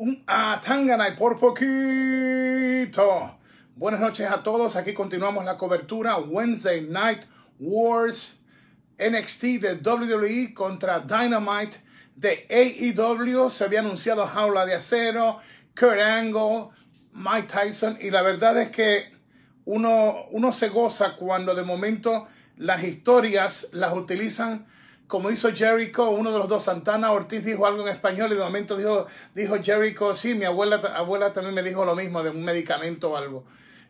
un Atanganay por poquito. Buenas noches a todos. Aquí continuamos la cobertura Wednesday Night Wars NXT de WWE contra Dynamite de AEW. Se había anunciado Jaula de Acero, Kurt Angle, Mike Tyson. Y la verdad es que uno, uno se goza cuando de momento las historias las utilizan como hizo Jericho, uno de los dos, Santana Ortiz dijo algo en español y de momento dijo, dijo Jericho, sí, mi abuela, abuela también me dijo lo mismo de un medicamento o algo.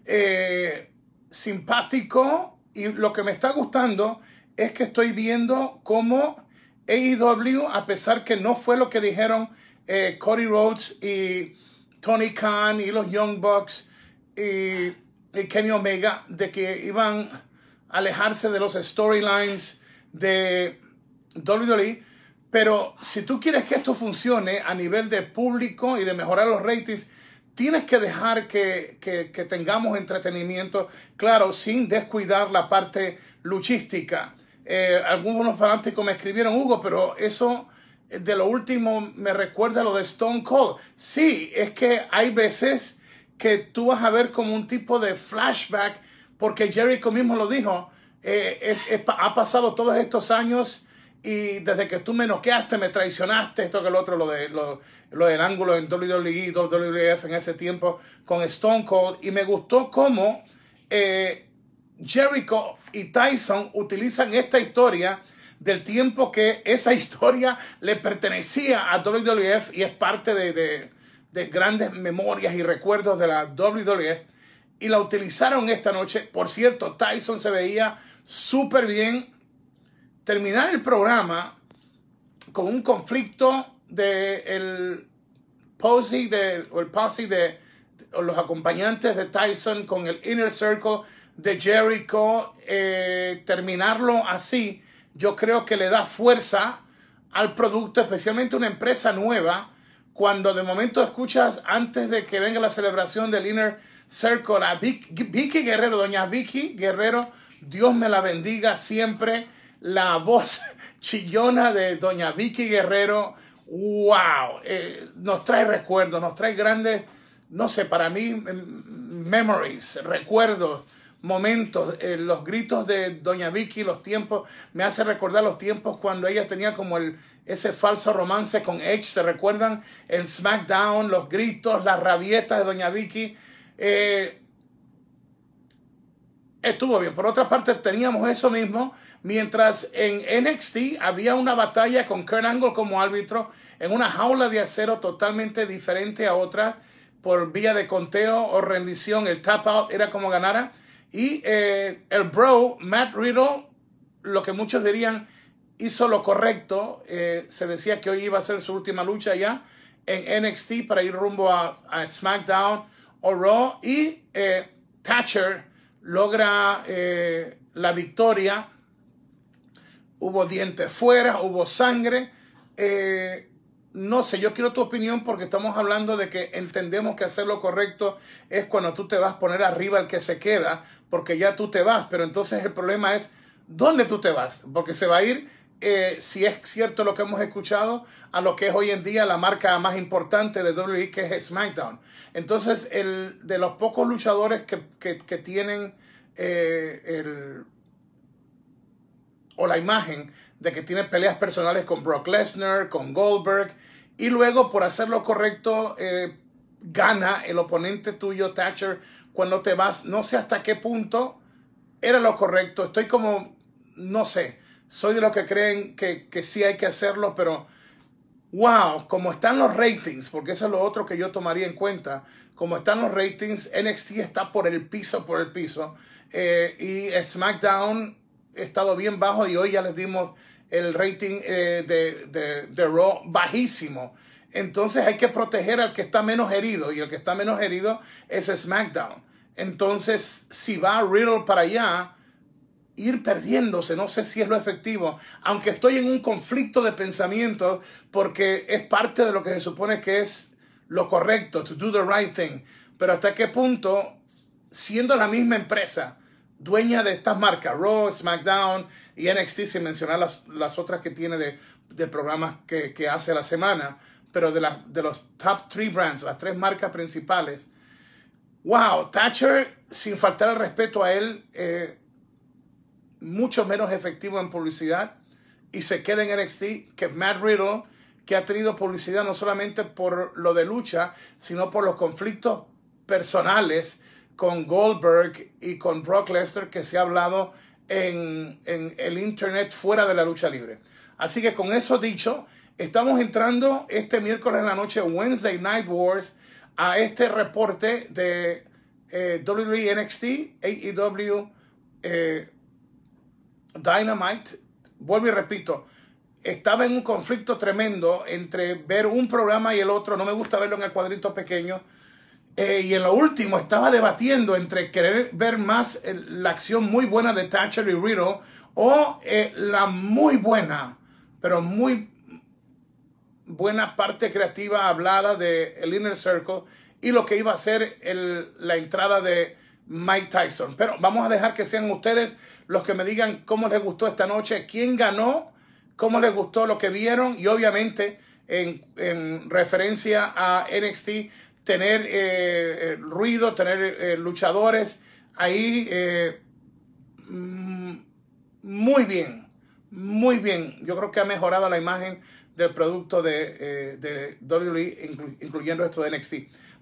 Eh, simpático y lo que me está gustando es que estoy viendo cómo AEW, a pesar que no fue lo que dijeron eh, Cody Rhodes y Tony Khan y los Young Bucks y, y Kenny Omega, de que iban a alejarse de los storylines de WWE, pero si tú quieres que esto funcione a nivel de público y de mejorar los ratings, tienes que dejar que, tengamos entretenimiento, claro, sin descuidar la parte luchística. Eh, algunos fanáticos me escribieron, Hugo, pero eso de lo último me recuerda a lo de Stone Cold. Sí, es que hay veces que tú vas a ver como un tipo de flashback, porque Jericho mismo lo dijo, eh, ha pasado todos estos años y desde que tú me noqueaste, me traicionaste, esto que el otro, lo, de, lo, del ángulo en WWE, WWF en ese tiempo con Stone Cold. Y me gustó cómo eh, Jericho y Tyson utilizan esta historia del tiempo que esa historia le pertenecía a WWF y es parte de, de, de grandes memorias y recuerdos de la WWF. Y la utilizaron esta noche. Por cierto, Tyson se veía súper bien terminar el programa con un conflicto de el posse de, o el posse de, los acompañantes de Tyson con el Inner Circle de Jericho, eh, terminarlo así, yo creo que le da fuerza al producto, especialmente una empresa nueva, cuando de momento escuchas antes de que venga la celebración del Inner Circle a Vicky Guerrero, doña Vicky Guerrero, Dios me la bendiga siempre la voz chillona de doña Vicky Guerrero, wow, eh, nos trae recuerdos, nos trae grandes, no sé, para mí, memories, recuerdos, momentos, eh, los gritos de doña Vicky, los tiempos, me hace recordar los tiempos cuando ella tenía como el, ese falso romance con Edge, ¿se recuerdan? En SmackDown, los gritos, las rabietas de doña Vicky. Eh, estuvo bien. Por otra parte, teníamos eso mismo Mientras en NXT había una batalla con Kurt Angle como árbitro en una jaula de acero totalmente diferente a otra por vía de conteo o rendición. El tap out era como ganara. Y eh, el bro, Matt Riddle, lo que muchos dirían, hizo lo correcto. Eh, se decía que hoy iba a ser su última lucha ya en NXT para ir rumbo a, SmackDown o Raw. Y eh, Thatcher logra la victoria hubo dientes fuera, hubo sangre. Eh, no sé, yo quiero tu opinión porque estamos hablando de que entendemos que hacer lo correcto es cuando tú te vas a poner arriba el que se queda, porque ya tú te vas, pero entonces el problema es dónde tú te vas, porque se va a ir, eh, si es cierto lo que hemos escuchado, a lo que es hoy en día la marca más importante de WWE, que es SmackDown. Entonces, el, de los pocos luchadores que, tienen eh, el o la imagen de que tiene peleas personales con Brock Lesnar, con Goldberg, y luego por hacer lo correcto eh, gana el oponente tuyo, Thatcher, cuando te vas. No sé hasta qué punto era lo correcto. Estoy como, no sé, soy de los que creen que, que sí hay que hacerlo, pero wow, como están los ratings, porque eso es lo otro que yo tomaría en cuenta, como están los ratings, NXT está por el piso, por el piso, eh, y SmackDown estado bien bajo y hoy ya les dimos el rating eh, de, de, de, Raw bajísimo. Entonces hay que proteger al que está menos herido y el que está menos herido es SmackDown. Entonces, si va Riddle para allá, ir perdiéndose, no sé si es lo efectivo, aunque estoy en un conflicto de pensamiento porque es parte de lo que se supone que es lo correcto, to do the right thing. Pero hasta qué punto, siendo la misma empresa, dueña de estas marcas, Raw, SmackDown y NXT, sin mencionar las, las otras que tiene de, de programas que, que, hace la semana. pero de, de los top three brands, las tres marcas principales. Wow, Thatcher, sin faltar el respeto a él, eh, mucho menos efectivo en publicidad y se queda en NXT que Matt Riddle, que ha tenido publicidad no solamente por lo de lucha, sino por los conflictos personales con Goldberg y con Brock Lesnar que se ha hablado en, en el Internet fuera de la lucha libre. Así que con eso dicho, estamos entrando este miércoles en la noche, Wednesday Night Wars, a este reporte de eh, WWE NXT, AEW eh, Dynamite. Vuelvo y repito, estaba en un conflicto tremendo entre ver un programa y el otro. No me gusta verlo en el cuadrito pequeño. Eh, y en lo último estaba debatiendo entre querer ver más la acción muy buena de Thatcher y Riddle o la muy buena pero muy buena parte creativa hablada de el Inner Circle y lo que iba a ser el, la entrada de Mike Tyson. Pero vamos a dejar que sean ustedes los que me digan cómo les gustó esta noche, quién ganó, cómo les gustó lo que vieron y obviamente en, en referencia a NXT tener eh, eh, ruido, tener eh, luchadores ahí mm, muy bien muy bien. Yo creo que ha mejorado la imagen del producto de, eh, de WWE, incluyendo esto de NXT.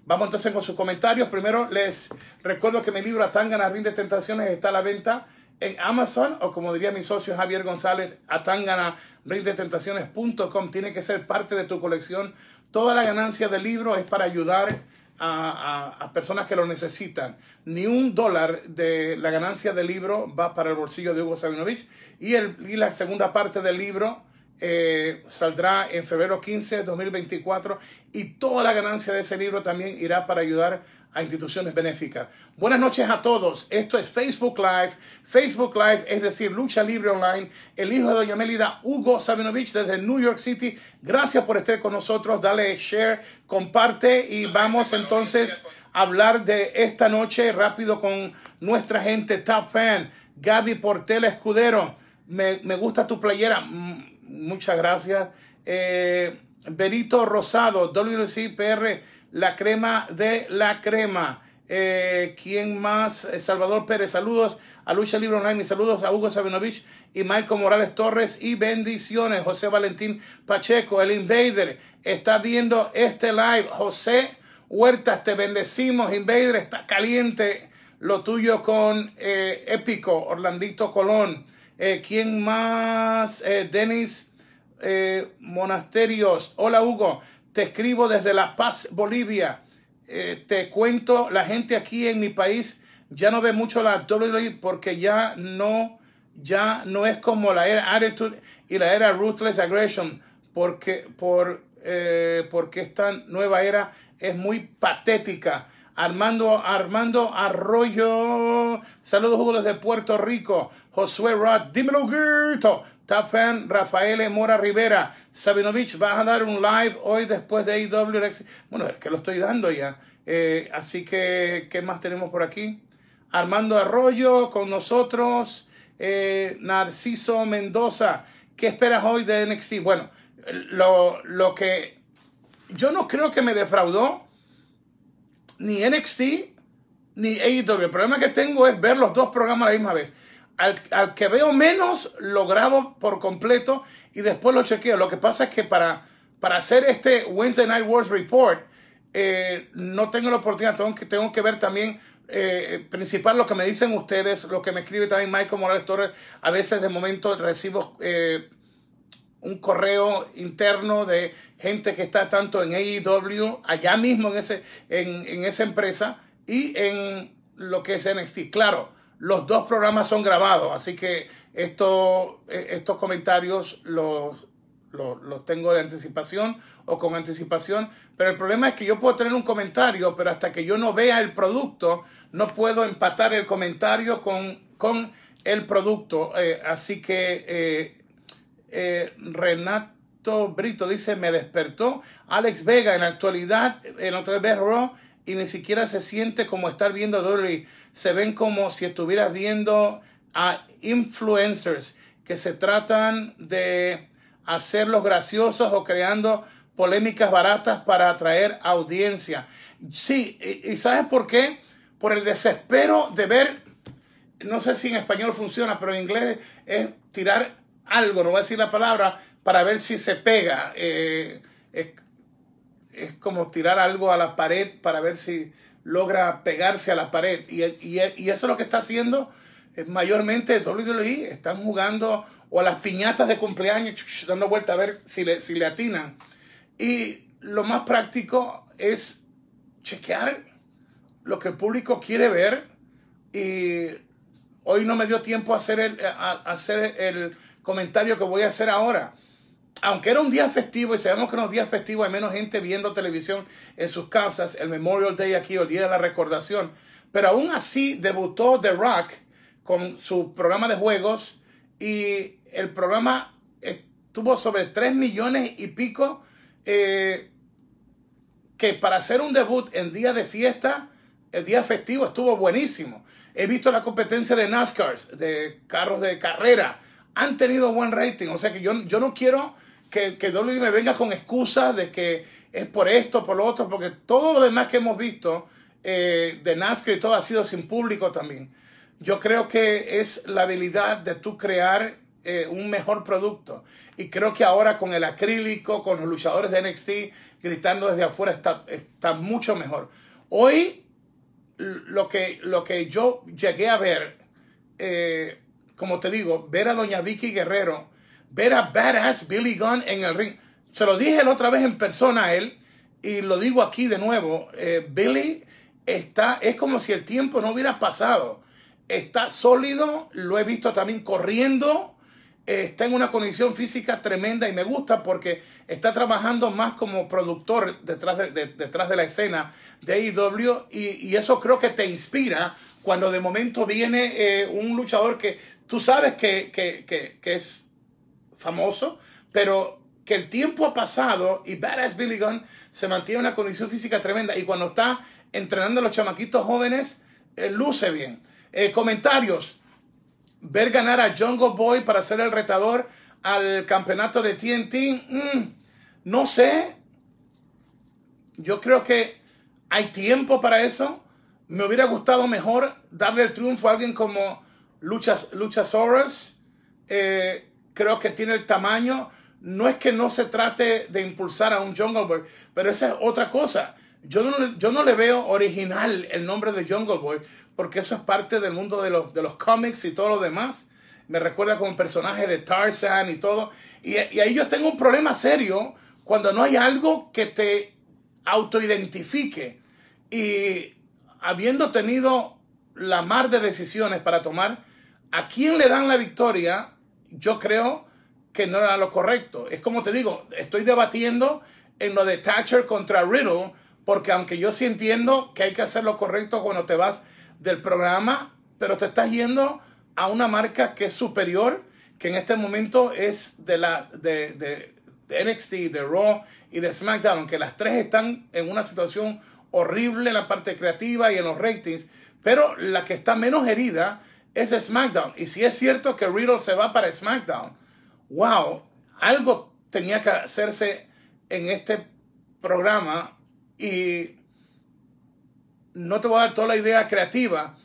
Vamos entonces con sus comentarios. Primero les recuerdo que mi libro Atangana Rinde Tentaciones está a la venta en Amazon o como diría mi socio Javier González, Atangana Rinde Tentaciones.com. Tiene que ser parte de tu colección. Toda la ganancia del libro es para ayudar a, personas que lo necesitan. Ni un dólar de la ganancia del libro va para el bolsillo de Hugo Sabinovich y, el, y la segunda parte del libro eh, saldrá en febrero 15 de 2024 y toda la ganancia de ese libro también irá para ayudar a instituciones benéficas. Buenas noches a todos. Esto es Facebook Live. Facebook Live, es decir, Lucha Libre Online. El hijo de Doña Melida, Hugo Sabinovich, desde New York City. Gracias por estar con nosotros. Dale share, comparte y vamos entonces a hablar de esta noche rápido con nuestra gente top fan. Gaby Portela Escudero. Me, me gusta tu playera. Mm, muchas gracias. Eh, Benito Rosado, WCPR, la crema de la crema. Eh, ¿Quién más? Eh, Salvador Pérez, saludos a Lucha Libre Online y saludos a Hugo Sabinovich y Michael Morales Torres y bendiciones. José Valentín Pacheco, el Invader, está viendo este live. José Huertas, te bendecimos. Invader, está caliente lo tuyo con Épico, Orlandito Colón. Eh, ¿Quién más? Eh, Denis eh, Monasterios. Hola Hugo, te escribo desde La Paz, Bolivia. te cuento, la gente aquí en mi país ya no ve mucho la WWE porque ya no, ya no es como la era Attitude y la era Ruthless Aggression. Porque, por, porque esta nueva era es muy patética. Armando, Armando Arroyo. Saludos Hugo desde Puerto Rico. Josué Rod, dímelo grito. Top fan, Rafael Mora Rivera. Sabinovich, vas a dar un live hoy después de AEW. Bueno, es que lo estoy dando ya. Eh, así que, ¿qué más tenemos por aquí? Armando Arroyo con nosotros. Eh, Narciso Mendoza. ¿Qué esperas hoy de NXT? Bueno, lo, lo que yo no creo que me defraudó ni NXT ni AEW. El problema que tengo es ver los dos programas a la misma vez al, que veo menos lo grabo por completo y después lo chequeo. Lo que pasa es que para, para hacer este Wednesday Night Wars Report eh, no tengo la oportunidad, tengo que, tengo que ver también eh, principal lo que me dicen ustedes, lo que me escribe también Michael Morales Torres. A veces de momento recibo eh, un correo interno de gente que está tanto en AEW, allá mismo en, ese, en, en esa empresa y en lo que es NXT. Claro, los dos programas son grabados, así que esto, eh, estos comentarios los, los, tengo de anticipación o con anticipación, pero el problema es que yo puedo tener un comentario, pero hasta que yo no vea el producto, no puedo empatar el comentario con, con el producto. Eh, así que eh, Renato Brito dice, me despertó. Alex Vega, en la actualidad, en la actualidad y ni siquiera se siente como estar viendo Dolly se ven como si estuvieras viendo a influencers que se tratan de hacerlos graciosos o creando polémicas baratas para atraer audiencia. Sí, y, y ¿sabes por qué? Por el desespero de ver, no sé si en español funciona, pero en inglés es tirar algo, no voy a decir la palabra, para ver si se pega. Eh, es, es, como tirar algo a la pared para ver si logra pegarse a la pared. Y, y, y eso es lo que está haciendo mayormente WWE. Están jugando o a las piñatas de cumpleaños, dando vuelta a ver si le, si le atinan. Y lo más práctico es chequear lo que el público quiere ver. Y hoy no me dio tiempo a hacer el, a hacer el comentario que voy a hacer ahora. Aunque era un día festivo y sabemos que en los días festivos hay menos gente viendo televisión en sus casas, el Memorial Day aquí, el Día de la Recordación, pero aún así debutó The Rock con su programa de juegos y el programa tuvo sobre 3 millones y pico eh, que para hacer un debut en día de fiesta, el día festivo estuvo buenísimo. He visto la competencia de NASCAR, de carros de carrera, han tenido buen rating. O sea que yo, yo no quiero que, que WWE me venga con excusas de que es por esto, por lo otro, porque todo lo demás que hemos visto eh, de NASCAR y todo ha sido sin público también. Yo creo que es la habilidad de tú crear eh, un mejor producto. Y creo que ahora con el acrílico, con los luchadores de NXT gritando desde afuera, está, está mucho mejor. Hoy, lo que, lo que yo llegué a ver, eh, como te digo, ver a Doña Vicky Guerrero, ver a Badass Billy Gunn en el ring. Se lo dije la otra vez en persona a él y lo digo aquí de nuevo. Eh, Billy está, es como si el tiempo no hubiera pasado. Está sólido, lo he visto también corriendo, eh, está en una condición física tremenda y me gusta porque está trabajando más como productor detrás de, de detrás de la escena de AEW y, y, eso creo que te inspira cuando de momento viene eh, un luchador que tú sabes que, que, que, que es famoso, pero que el tiempo ha pasado y Badass Billy Gunn se mantiene en una condición física tremenda y cuando está entrenando a los chamaquitos jóvenes, eh, luce bien. Eh, comentarios. Ver ganar a Jungle Boy para ser el retador al campeonato de TNT. Mm, no sé. Yo creo que hay tiempo para eso. Me hubiera gustado mejor darle el triunfo a alguien como Luchas, Luchasaurus. Eh, creo que tiene el tamaño. No es que no se trate de impulsar a un Jungle Boy, pero esa es otra cosa. Yo no, yo no le veo original el nombre de Jungle Boy, porque eso es parte del mundo de los, de los cómics y todo lo demás. Me recuerda como personaje de Tarzan y todo. Y, y ahí yo tengo un problema serio cuando no hay algo que te autoidentifique. Y habiendo tenido la mar de decisiones para tomar, ¿a quién le dan la victoria? Yo creo que no era lo correcto. Es como te digo, estoy debatiendo en lo de Thatcher contra Riddle, porque aunque yo sí entiendo que hay que hacer lo correcto cuando te vas del programa, pero te estás yendo a una marca que es superior, que en este momento es de la de, de, NXT, de Raw y de SmackDown, que las tres están en una situación horrible en la parte creativa y en los ratings, pero la que está menos herida es SmackDown. Y si es cierto que Riddle se va para SmackDown, wow, algo tenía que hacerse en este programa y no te voy a dar toda la idea creativa,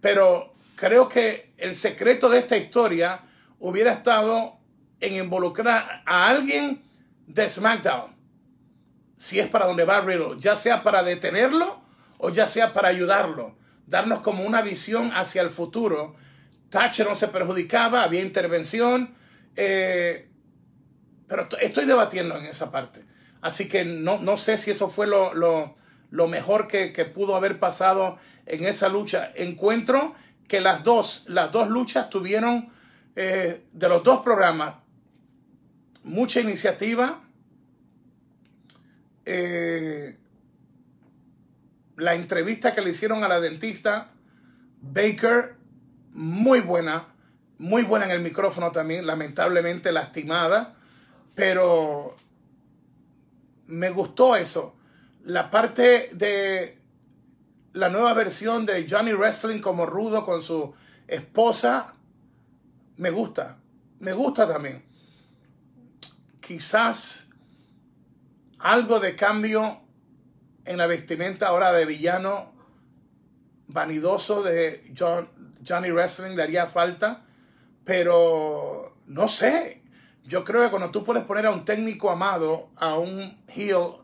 pero creo que el secreto de esta historia hubiera estado en involucrar a alguien de SmackDown, si es para donde va Riddle, ya sea para detenerlo o ya sea para ayudarlo, darnos como una visión hacia el futuro. Thatcher no se perjudicaba, había intervención, eh, pero estoy debatiendo en esa parte. Así que no, no sé si eso fue lo, lo, lo mejor que, que, pudo haber pasado en esa lucha. Encuentro que las dos, las dos luchas tuvieron eh, de los dos programas mucha iniciativa. Eh, la entrevista que le hicieron a la dentista Baker, muy buena, muy buena en el micrófono también, lamentablemente lastimada, pero me gustó eso. La parte de la nueva versión de Johnny Wrestling como rudo con su esposa, me gusta. Me gusta también. Quizás algo de cambio en la vestimenta ahora de villano vanidoso de John, Johnny Wrestling le haría falta, pero no sé. Yo creo que cuando tú puedes poner a un técnico amado, a un heel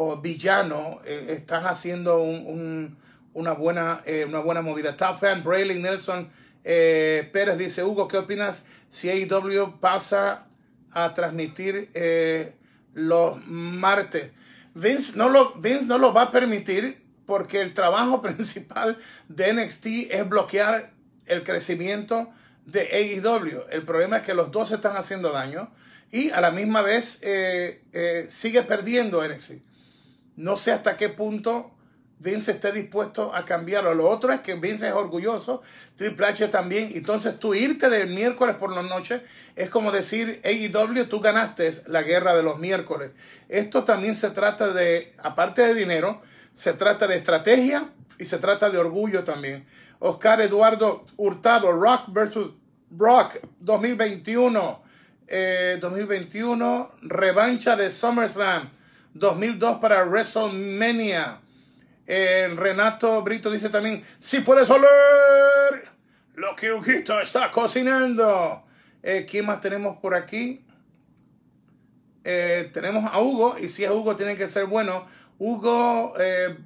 o villano, eh, estás haciendo una, buena, eh, una buena movida. Top fan, Braylon Nelson eh, Pérez dice, Hugo, ¿qué opinas si AEW pasa a transmitir los martes? Vince no, lo, Vince no lo va a permitir porque el trabajo principal de NXT es bloquear el crecimiento de AEW. El problema es que los dos están haciendo daño y a la misma vez eh, eh, sigue perdiendo NXT. No sé hasta qué punto Vince esté dispuesto a cambiarlo. Lo otro es que Vince es orgulloso, Triple H también. Entonces tú irte del miércoles por la noche es como decir, AEW, tú ganaste la guerra de los miércoles. Esto también se trata de, aparte de dinero, se trata de estrategia y se trata de orgullo también. Oscar Eduardo Hurtado, Rock versus Rock 2021. 2021, eh, revancha de SummerSlam 2002 para WrestleMania. Eh, Renato Brito dice también, si puedes oler lo que Huguito está cocinando. Eh, ¿Quién más tenemos por aquí? tenemos a Hugo, y si es Hugo tiene que ser bueno. Hugo eh,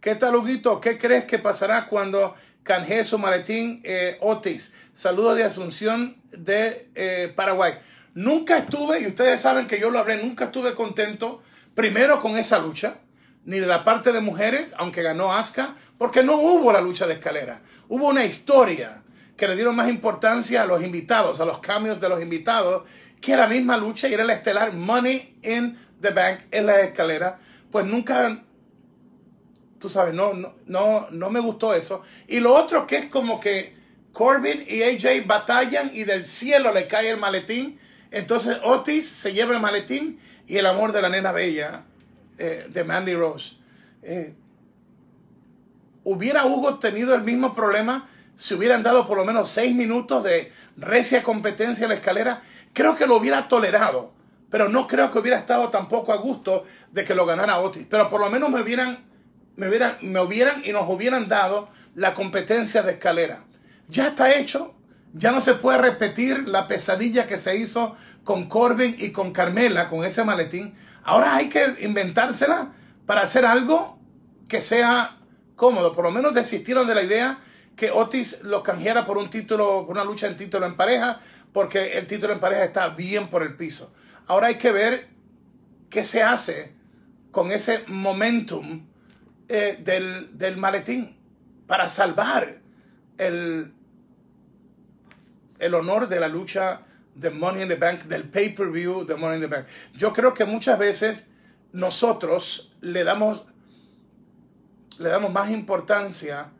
¿Qué tal, Huguito? ¿Qué crees que pasará cuando canje su maletín eh, Otis? Saludos de Asunción de eh, Paraguay. Nunca estuve, y ustedes saben que yo lo hablé, nunca estuve contento, primero con esa lucha, ni de la parte de mujeres, aunque ganó Asuka, porque no hubo la lucha de escalera. Hubo una historia que le dieron más importancia a los invitados, a los cambios de los invitados, que la misma lucha y era la estelar Money in the Bank en la escalera. Pues nunca tú sabes, no, no, no, no me gustó eso. Y lo otro que es como que Corbin y AJ batallan y del cielo le cae el maletín. Entonces Otis se lleva el maletín y el amor de la nena bella eh, de Mandy Rose. Eh, ¿Hubiera Hugo tenido el mismo problema si hubieran dado por lo menos seis minutos de recia competencia en la escalera? Creo que lo hubiera tolerado, pero no creo que hubiera estado tampoco a gusto de que lo ganara Otis. Pero por lo menos me hubieran me hubieran, me hubieran y nos hubieran dado la competencia de escalera. Ya está hecho, ya no se puede repetir la pesadilla que se hizo con Corbin y con Carmela, con ese maletín. Ahora hay que inventársela para hacer algo que sea cómodo. Por lo menos desistieron de la idea que Otis lo canjeara por un título, por una lucha en título en pareja, porque el título en pareja está bien por el piso. Ahora hay que ver qué se hace con ese momentum eh, del, maletín para salvar el, el honor de la lucha de Money in the Bank, del pay-per-view de Money in the Bank. Yo creo que muchas veces nosotros le damos, le damos más importancia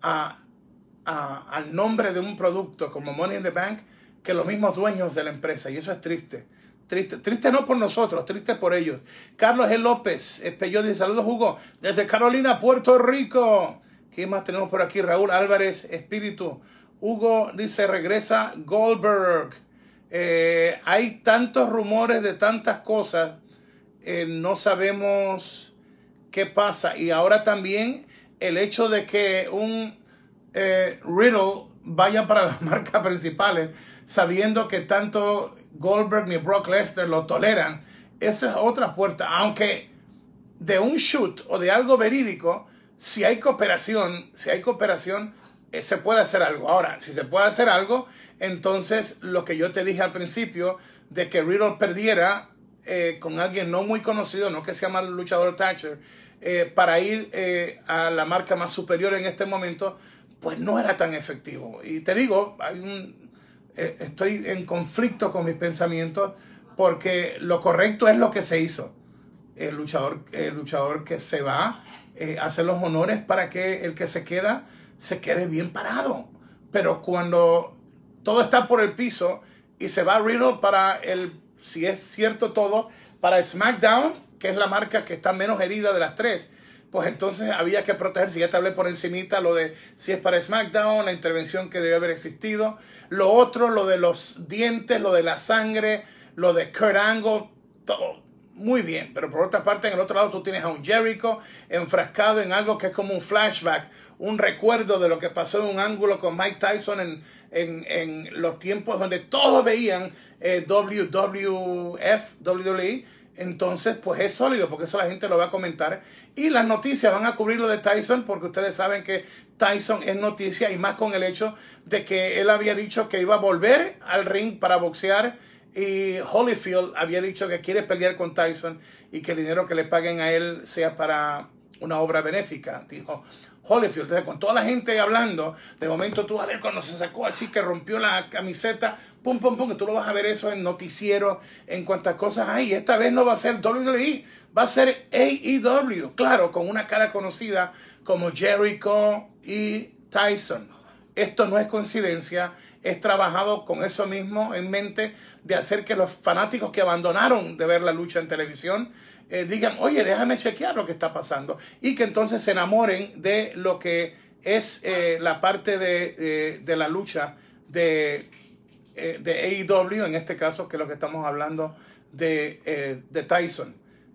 al nombre de un producto como Money in the Bank que los mismos dueños de la empresa. Y eso es triste. Triste, triste no por nosotros, triste por ellos. Carlos G. López, Espelló dice, saludos Hugo, desde Carolina, Puerto Rico. ¿Qué más tenemos por aquí? Raúl Álvarez, Espíritu. Hugo dice, regresa Goldberg. Eh, hay tantos rumores de tantas cosas, eh, no sabemos qué pasa. Y ahora también el hecho de que un eh, Riddle vaya para las marcas principales, sabiendo que tanto Goldberg ni Brock Lesnar lo toleran, esa es otra puerta. Aunque de un shoot o de algo verídico, si hay cooperación, si hay cooperación, se puede hacer algo. Ahora, si se puede hacer algo, entonces lo que yo te dije al principio de que Riddle perdiera eh, con alguien no muy conocido, no que se llama el luchador Thatcher, eh, para ir a la marca más superior en este momento, pues no era tan efectivo. Y te digo, hay un, eh, estoy en conflicto con mis pensamientos porque lo correcto es lo que se hizo. El luchador, el luchador que se va eh, hace los honores para que el que se queda se quede bien parado. Pero cuando todo está por el piso y se va Riddle para el, si es cierto todo, para SmackDown, que es la marca que está menos herida de las tres, pues entonces había que protegerse. Ya te hablé por encimita lo de si es para SmackDown, la intervención que debe haber existido. Lo otro, lo de los dientes, lo de la sangre, lo de Kurt Angle, todo. muy bien, pero por otra parte, en el otro lado tú tienes a un Jericho enfrascado en algo que es como un flashback, un recuerdo de lo que pasó en un ángulo con Mike Tyson en, en, en los tiempos donde todos veían eh, WWF, WWE. Entonces, pues es sólido, porque eso la gente lo va a comentar. Y las noticias van a cubrir lo de Tyson, porque ustedes saben que Tyson es noticia, y más con el hecho de que él había dicho que iba a volver al ring para boxear y Holyfield había dicho que quiere pelear con Tyson y que el dinero que le paguen a él sea para una obra benéfica. Dijo Holyfield. Entonces, con toda la gente hablando, de momento tú vas a ver cuando se sacó así que rompió la camiseta, pum, pum, pum, que tú lo vas a ver eso en noticiero, en cuantas cosas hay. Esta vez no va a ser WWE, va a ser AEW. Claro, con una cara conocida como Jericho y Tyson. Esto no es coincidencia es trabajado con eso mismo en mente de hacer que los fanáticos que abandonaron de ver la lucha en televisión eh, digan, oye, déjame chequear lo que está pasando y que entonces se enamoren de lo que es eh, la parte de, de, la lucha de, eh, de AEW, en este caso, que es lo que estamos hablando de, de Tyson.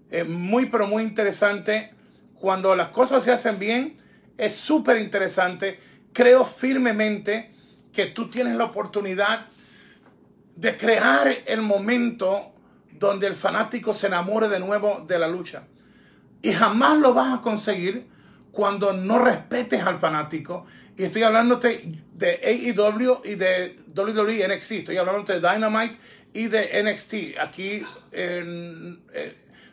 Es muy, pero muy interesante. Cuando las cosas se hacen bien, es súper interesante. Creo firmemente que tú tienes la oportunidad de crear el momento donde el fanático se enamore de nuevo de la lucha. Y jamás lo vas a conseguir cuando no respetes al fanático. Y estoy hablándote de AEW y de WWE NXT. Estoy hablando de Dynamite y de NXT. Aquí eh,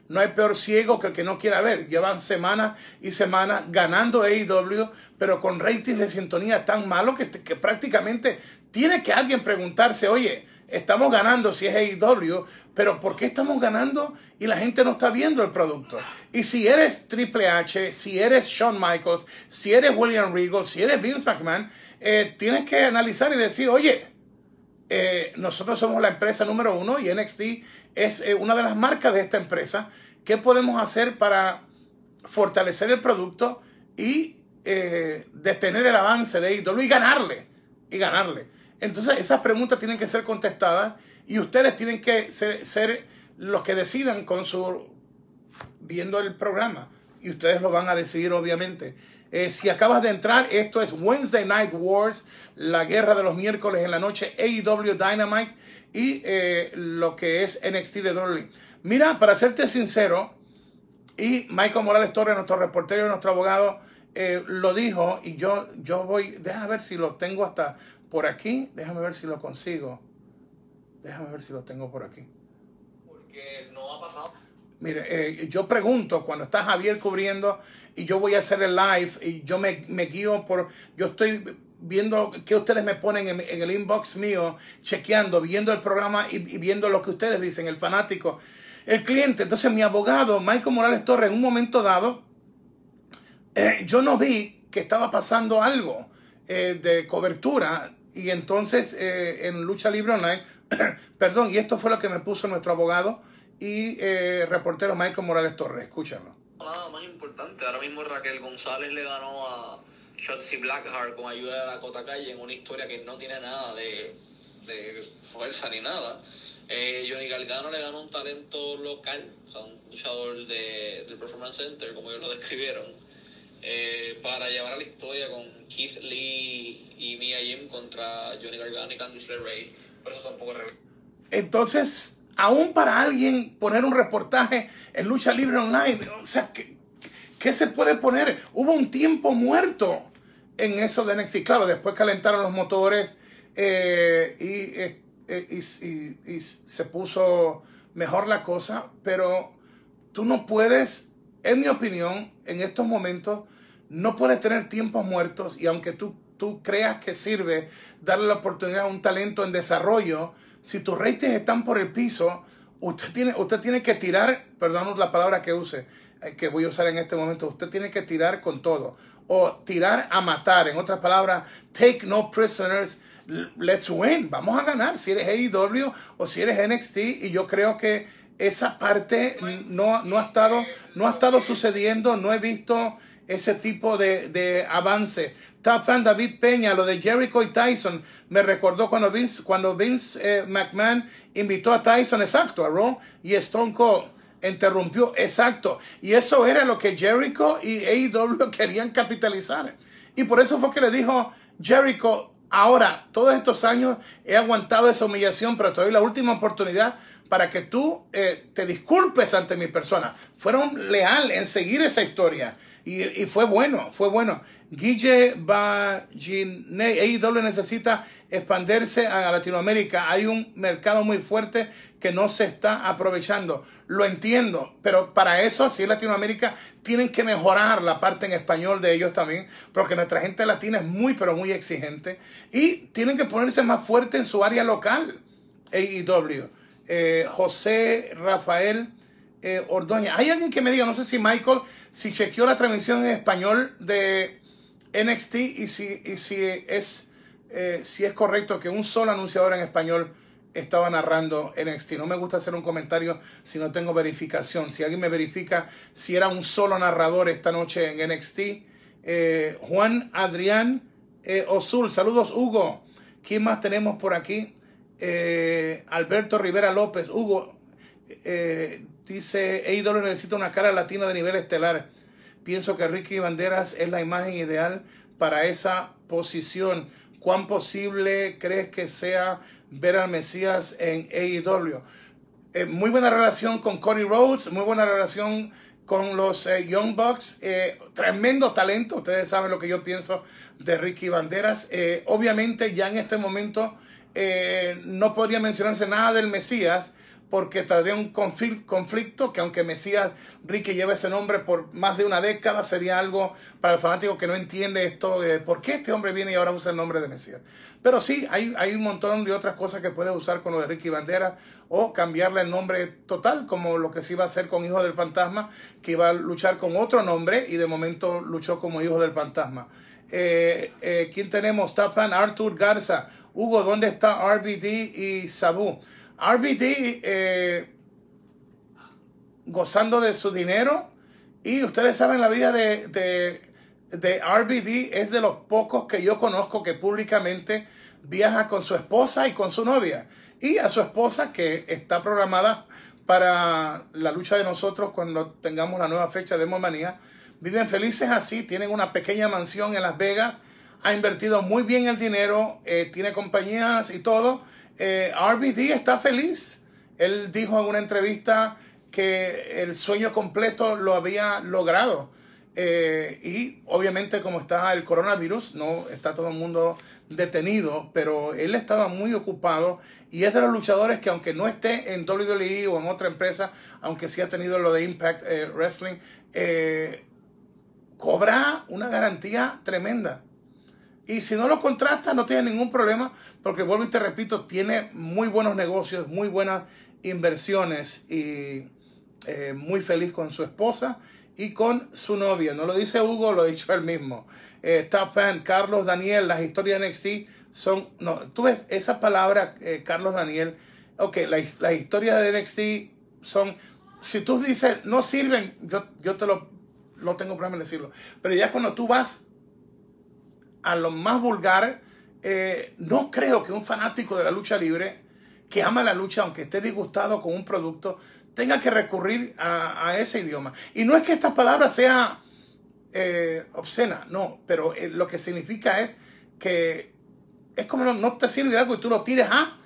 no hay peor ciego que el que no quiera ver. Llevan semanas y semanas ganando AEW, pero con ratings de sintonía tan malos que, que prácticamente tiene que alguien preguntarse, oye, estamos ganando si es AEW, pero ¿por qué estamos ganando y la gente no está viendo el producto? Y si eres Triple H, si eres Shawn Michaels, si eres William Regal, si eres Vince McMahon, eh, tienes que analizar y decir, oye, eh, nosotros somos la empresa número uno y NXT es eh, una de las marcas de esta empresa. ¿Qué podemos hacer para fortalecer el producto y detener el avance de AEW y ganarle? Y ganarle. Entonces esas preguntas tienen que ser contestadas y ustedes tienen que ser, los que decidan con su viendo el programa y ustedes lo van a decidir obviamente. Eh, si acabas de entrar, esto es Wednesday Night Wars, la guerra de los miércoles en la noche, AEW Dynamite y eh, lo que es NXT de Dolly. Mira, para serte sincero, y Michael Morales Torres, nuestro reportero y nuestro abogado, eh, lo dijo, y yo, yo voy, déjame ver si lo tengo hasta por aquí, déjame ver si lo consigo. Déjame ver si lo tengo por aquí. Porque no ha pasado. Mire, eh, yo pregunto cuando está Javier cubriendo y yo voy a hacer el live y yo me, guío por, yo estoy viendo qué ustedes me ponen en, el inbox mío, chequeando, viendo el programa y, viendo lo que ustedes dicen, el fanático, el cliente. Entonces mi abogado, Michael Morales Torres, en un momento dado, eh, yo no vi que estaba pasando algo eh, de cobertura y entonces eh, en Lucha Libre Online, perdón, y esto fue lo que me puso nuestro abogado y eh, reportero Michael Morales Torres. Escúchalo. Nada más importante, ahora mismo Raquel González le ganó a Shotzi Blackheart con ayuda de Dakota Calle en una historia que no tiene nada de, fuerza ni nada. Eh, Johnny Galgano le ganó un talento local, o sea, un luchador de, del Performance Center, como ellos lo describieron eh, para llevar a la historia con Keith Lee y Mia Jim contra Johnny Gargano y Candice LeRae. Por eso tampoco Entonces, aún para alguien poner un reportaje en Lucha Libre Online, o sea, ¿qué, se puede poner? Hubo un tiempo muerto en eso de NXT. Claro, después calentaron los motores eh, eh, y se puso mejor la cosa, pero tú no puedes, en mi opinión, en estos momentos, no puedes tener tiempos muertos y aunque tú, tú creas que sirve darle la oportunidad a un talento en desarrollo, si tus ratings están por el piso, usted tiene, usted tiene que tirar, perdón la palabra que use, eh, que voy a usar en este momento, usted tiene que tirar con todo. O tirar a matar, en otras palabras, take no prisoners, let's win, vamos a ganar, si eres AEW o si eres NXT, y yo creo que esa parte no, no, ha, estado, no ha estado sucediendo, no he visto ese tipo de, de avance. Top fan David Peña, lo de Jericho y Tyson, me recordó cuando Vince, cuando Vince eh, McMahon invitó a Tyson, exacto, a Raw y Stone Cold. Interrumpió, exacto. Y eso era lo que Jericho y AEW querían capitalizar. Y por eso fue que le dijo Jericho, ahora, todos estos años he aguantado esa humillación, pero te doy la última oportunidad para que tú eh, te disculpes ante mi persona. Fueron leal en seguir esa historia. Y, fue bueno, fue bueno. Guille Bagine, AEW necesita expandirse a Latinoamérica. Hay un mercado muy fuerte que no se está aprovechando. Lo entiendo, pero para eso, si es Latinoamérica, tienen que mejorar la parte en español de ellos también, porque nuestra gente latina es muy, pero muy exigente. Y tienen que ponerse más fuerte en su área local, AEW. Eh, José Rafael eh. Hay alguien que me diga, no sé si Michael, si chequeó la transmisión en español de NXT y si, y si es eh, si es correcto que un solo anunciador en español estaba narrando NXT. No me gusta hacer un comentario si no tengo verificación. Si alguien me verifica si era un solo narrador esta noche en NXT. Eh, Juan Adrián Osul, saludos Hugo. ¿Quién más tenemos por aquí? Alberto Rivera López. Hugo dice, AEW necesita una cara latina de nivel estelar. Pienso que Ricky Banderas es la imagen ideal para esa posición. ¿Cuán posible crees que sea ver al Mesías en AEW? Eh, muy buena relación con Cody Rhodes, muy buena relación con los eh, Young Bucks, eh, tremendo talento, ustedes saben lo que yo pienso de Ricky Banderas. obviamente ya en este momento no podría mencionarse nada del Mesías, porque tendría un conflicto que aunque Mesías Ricky lleve ese nombre por más de una década, sería algo para el fanático que no entiende esto, de por qué este hombre viene y ahora usa el nombre de Mesías. Pero sí, hay, hay un montón de otras cosas que puede usar con lo de Ricky Bandera o cambiarle el nombre total, como lo que se iba a hacer con Hijo del Fantasma, que iba a luchar con otro nombre y de momento luchó como Hijo del Fantasma. Eh, eh, ¿Quién tenemos? Tafan Arthur Garza. Hugo, ¿dónde está RBD y Sabu? RBD eh, gozando de su dinero y ustedes saben la vida de, de, de, RBD es de los pocos que yo conozco que públicamente viaja con su esposa y con su novia y a su esposa que está programada para la lucha de nosotros cuando tengamos la nueva fecha de Momanía. Viven felices así, tienen una pequeña mansión en Las Vegas, ha invertido muy bien el dinero, eh, tiene compañías y todo eh, RBD está feliz. Él dijo en una entrevista que el sueño completo lo había logrado. Eh, y obviamente como está el coronavirus, no está todo el mundo detenido, pero él estaba muy ocupado y es de los luchadores que aunque no esté en WWE o en otra empresa, aunque sí ha tenido lo de Impact eh, Wrestling, cobra una garantía tremenda. Y si no lo contrasta, no tiene ningún problema, porque vuelvo y te repito, tiene muy buenos negocios, muy buenas inversiones y eh, muy feliz con su esposa y con su novia. No lo dice Hugo, lo ha dicho él mismo. Eh, fan, Carlos Daniel, las historias de NXT son. No, tú ves esa palabra, eh, Carlos Daniel. Ok, las la historias de NXT son. Si tú dices no sirven, yo, yo te lo, lo tengo problema en decirlo. Pero ya cuando tú vas a lo más vulgar, eh, no creo que un fanático de la lucha libre que ama la lucha, aunque esté disgustado con un producto, tenga que recurrir a, ese idioma. Y no es que esta palabra sea eh, obscena, no, pero eh, lo que significa es que es como no, te sirve de algo y tú lo tires a...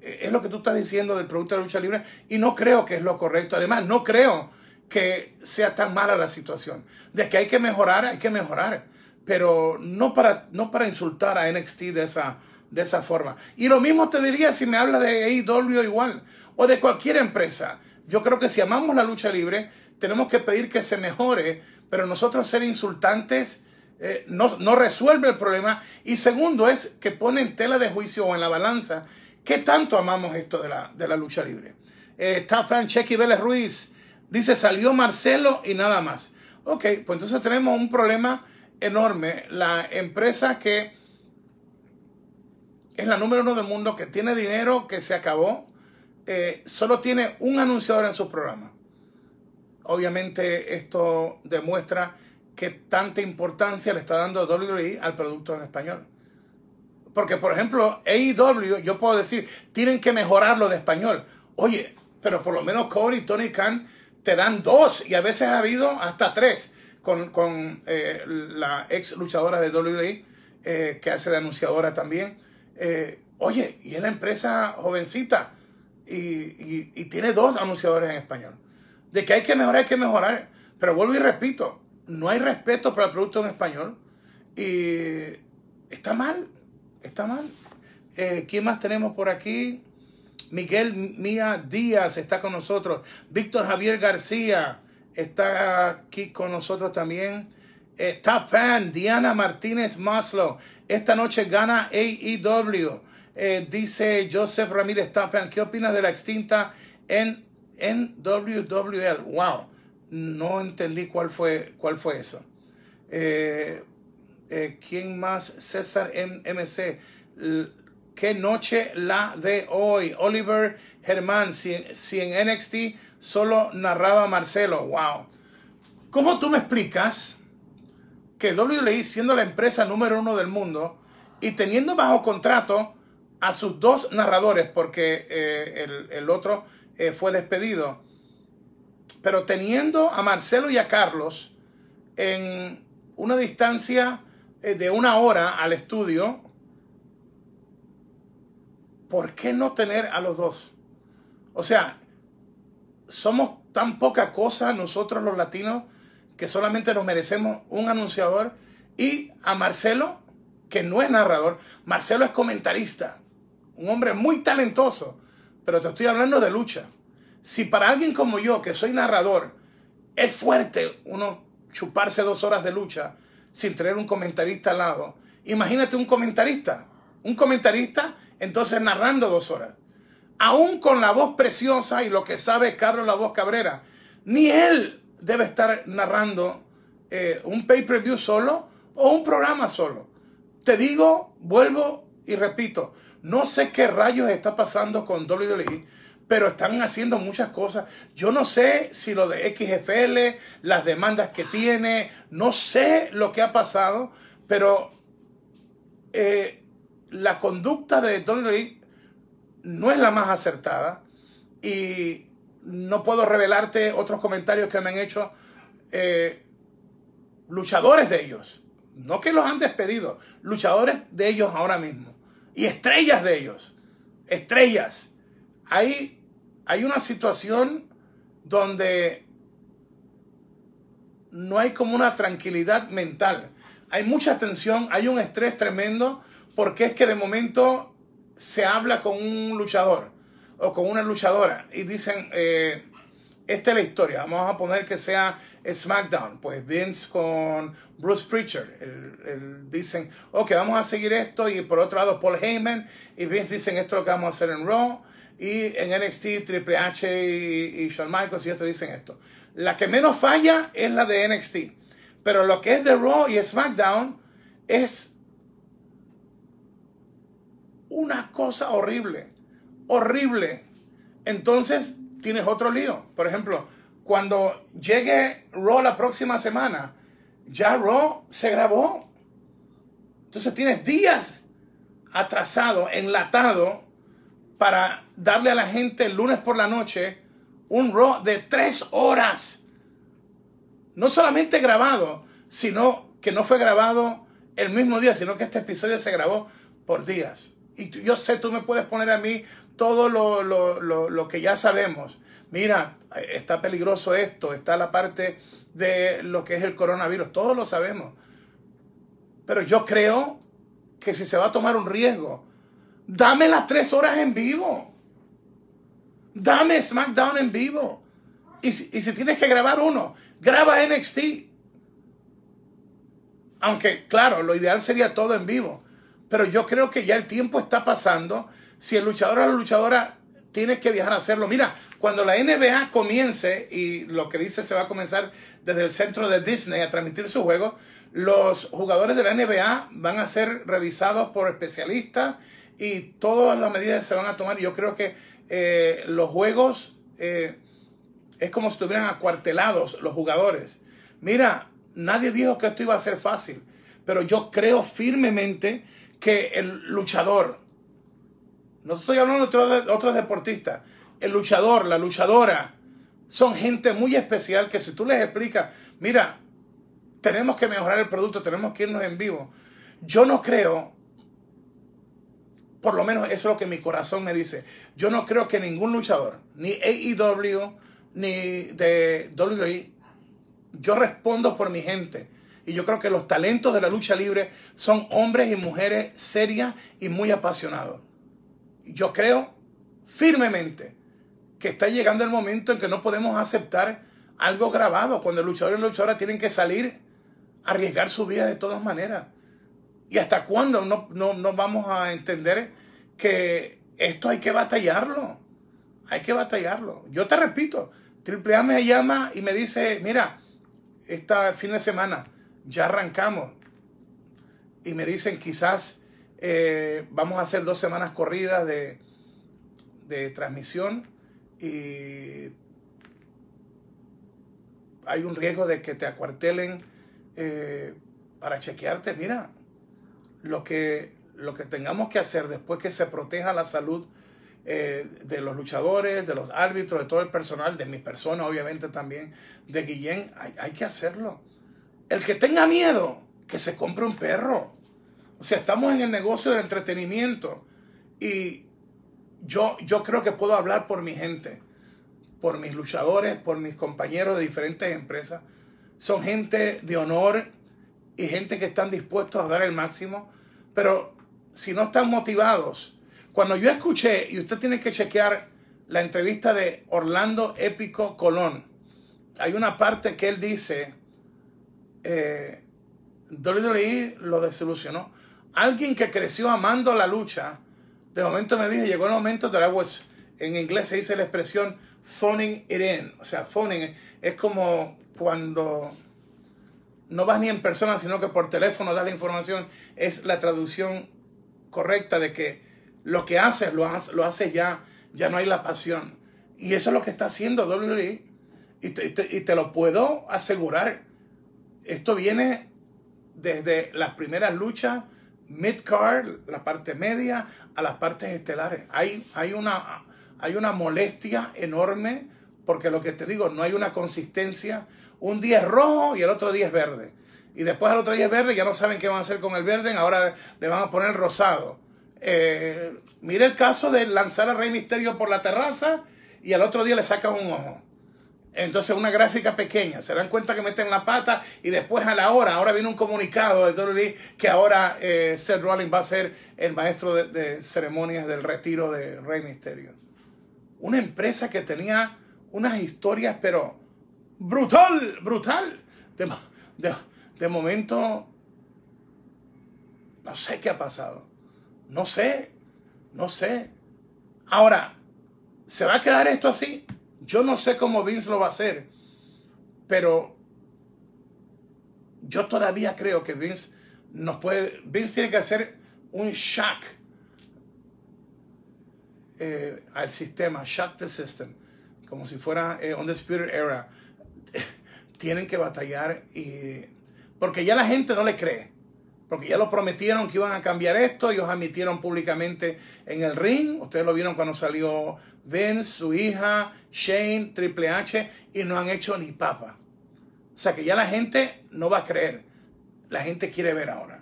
Es lo que tú estás diciendo del producto de la lucha libre y no creo que es lo correcto. Además, no creo que sea tan mala la situación. De que hay que mejorar, hay que mejorar pero no para, no para insultar a NXT de esa, de esa forma. Y lo mismo te diría si me habla de AEW igual, o de cualquier empresa. Yo creo que si amamos la lucha libre, tenemos que pedir que se mejore, pero nosotros ser insultantes eh, no, no, resuelve el problema. Y segundo es que pone en tela de juicio o en la balanza qué tanto amamos esto de la, de la lucha libre. Eh, está fan Chequi Vélez Ruiz. Dice, salió Marcelo y nada más. Ok, pues entonces tenemos un problema enorme. La empresa que es la número uno del mundo, que tiene dinero, que se acabó, eh, solo tiene un anunciador en su programa. Obviamente esto demuestra que tanta importancia le está dando WWE al producto en español. Porque, por ejemplo, AEW, yo puedo decir, tienen que mejorarlo de español. Oye, pero por lo menos Cody y Tony Khan te dan dos y a veces ha habido hasta tres con, con eh, la ex luchadora de WWE eh, que hace de anunciadora también. Eh, oye, y es la empresa jovencita y, y, tiene dos anunciadores en español. De que hay que mejorar, hay que mejorar. Pero vuelvo y repito, no hay respeto para el producto en español y está mal, está mal. ¿Quién más tenemos por aquí? Miguel Mía Díaz está con nosotros. Víctor Javier García está aquí con nosotros también. Está fan Diana Martínez Maslow. Esta noche gana AEW. Eh, dice Joseph Ramírez Tapan, ¿qué opinas de la extinta en, en WWL? Wow, no entendí cuál fue, cuál fue eso. Eh, eh, ¿Quién más? César MC. ¿Qué noche la de hoy? Oliver Germán, si, en NXT solo narraba Marcelo. Wow. ¿Cómo tú me explicas que WWE, siendo la empresa número uno del mundo y teniendo bajo contrato a sus dos narradores, porque eh, el, otro eh, fue despedido, pero teniendo a Marcelo y a Carlos en una distancia eh, de una hora al estudio, ¿por qué no tener a los dos? O sea, somos tan poca cosa nosotros los latinos que solamente nos merecemos un anunciador y a Marcelo, que no es narrador, Marcelo es comentarista, un hombre muy talentoso, pero te estoy hablando de lucha. Si para alguien como yo, que soy narrador, es fuerte uno chuparse dos horas de lucha sin tener un comentarista al lado, imagínate un comentarista, un comentarista entonces narrando dos horas. Aún con la voz preciosa y lo que sabe Carlos La Voz Cabrera, ni él debe estar narrando eh, un pay-per-view solo o un programa solo. Te digo, vuelvo y repito, no sé qué rayos está pasando con WWE, pero están haciendo muchas cosas. Yo no sé si lo de XFL, las demandas que tiene, no sé lo que ha pasado, pero eh, la conducta de Tony no es la más acertada y no puedo revelarte otros comentarios que me han hecho eh, luchadores de ellos. No que los han despedido, luchadores de ellos ahora mismo. Y estrellas de ellos. Estrellas. Hay, hay una situación donde no hay como una tranquilidad mental. Hay mucha tensión, hay un estrés tremendo porque es que de momento se habla con un luchador o con una luchadora y dicen, eh, esta es la historia, vamos a poner que sea SmackDown, pues Vince con Bruce Preacher, dicen, ok, vamos a seguir esto y por otro lado Paul Heyman y Vince dicen esto es lo que vamos a hacer en Raw y en NXT Triple H y, y Shawn Michaels y esto dicen esto. La que menos falla es la de NXT, pero lo que es de Raw y SmackDown es una cosa horrible, horrible. Entonces tienes otro lío. Por ejemplo, cuando llegue Raw la próxima semana, ya Raw se grabó. Entonces tienes días atrasado, enlatado, para darle a la gente el lunes por la noche un Raw de tres horas. No solamente grabado, sino que no fue grabado el mismo día, sino que este episodio se grabó por días y yo sé, tú me puedes poner a mí todo lo, que ya sabemos. Mira, está peligroso esto, está la parte de lo que es el coronavirus, todos lo sabemos. Pero yo creo que si se va a tomar un riesgo, dame las tres horas en vivo. Dame SmackDown en vivo. Y si, y si tienes que grabar uno, graba NXT. Aunque, claro, lo ideal sería todo en vivo. Pero yo creo que ya el tiempo está pasando. Si el luchador o la luchadora tiene que viajar a hacerlo. Mira, cuando la NBA comience, y lo que dice se va a comenzar desde el centro de Disney a transmitir su juego, los jugadores de la NBA van a ser revisados por especialistas y todas las medidas se van a tomar. Yo creo que eh, los juegos eh, es como si estuvieran acuartelados los jugadores. Mira, nadie dijo que esto iba a ser fácil, pero yo creo firmemente que el luchador, no estoy hablando de otros deportistas, el luchador, la luchadora, Son gente muy especial que si tú les explicas, mira, tenemos que mejorar el producto, tenemos que irnos en vivo. Yo no creo, por lo menos eso es lo que mi corazón me dice, yo no creo que ningún luchador, ni AEW, ni de WWE, yo respondo por mi gente. Y yo creo que los talentos de la lucha libre son hombres y mujeres serias y muy apasionados. Yo creo firmemente que está llegando el momento en que no podemos aceptar algo grabado, cuando el luchador y la luchadora tienen que salir a arriesgar su vida de todas maneras. ¿Y hasta cuándo no, no vamos a entender que esto hay que batallarlo? Hay que batallarlo. Yo te repito, Triple A me llama y me dice, mira, este fin de semana ya arrancamos. Y me dicen quizás eh, vamos a hacer dos semanas corridas de, de transmisión y hay un riesgo de que te acuartelen eh, para chequearte. Mira, lo que, lo que tengamos que hacer después que se proteja la salud eh, de los luchadores, de los árbitros, de todo el personal, de mi persona obviamente también, de Guillén, hay, hay que hacerlo. El que tenga miedo, que se compre un perro. O sea, estamos en el negocio del entretenimiento y yo, yo creo que puedo hablar por mi gente, por mis luchadores, por mis compañeros de diferentes empresas. Son gente de honor y gente que están dispuestos a dar el máximo, pero si no están motivados, cuando yo escuché, y usted tiene que chequear la entrevista de Orlando Épico Colón, hay una parte que él dice, eh, WWE lo desilusionó. Alguien que creció amando la lucha, de momento me dice, llegó el momento de la was, en inglés se dice la expresión phoning it in, o sea, phoning es como cuando no vas ni en persona, sino que por teléfono das la información, es la traducción correcta de que lo que hace, lo hace, lo ya, ya no hay la pasión. Y eso es lo que está haciendo WWE. Y te, y te, lo puedo asegurar. Esto viene desde las primeras luchas, mid-card, la parte media, a las partes estelares. Hay, hay, una, hay una molestia enorme porque lo que te digo, no hay una consistencia. Un día es rojo y el otro día es verde. Y después al otro día es verde, ya no saben qué van a hacer con el verde, ahora le van a poner rosado. Eh, mire el caso de lanzar a Rey Misterio por la terraza y al otro día le sacan un ojo. Entonces una gráfica pequeña, se dan cuenta que meten la pata y después a la hora, ahora viene un comunicado de WWE que ahora eh, Seth Rollins va a ser el maestro de, ceremonias del retiro de Rey Misterio. Una empresa que tenía unas historias pero brutal, brutal. De, de momento, no sé qué ha pasado. No sé, no sé. Ahora, ¿se va a quedar esto así? Yo no sé cómo Vince lo va a hacer, pero yo todavía creo que Vince nos puede, Vince tiene que hacer un shock eh, al sistema, shock the system, como si fuera eh, era. Tienen que batallar y porque ya la gente no le cree. Porque ya lo prometieron que iban a cambiar esto, ellos admitieron públicamente en el ring, ustedes lo vieron cuando salió Vince, su hija, Shane, Triple H, y no han hecho ni papa. O sea que ya la gente no va a creer, la gente quiere ver ahora.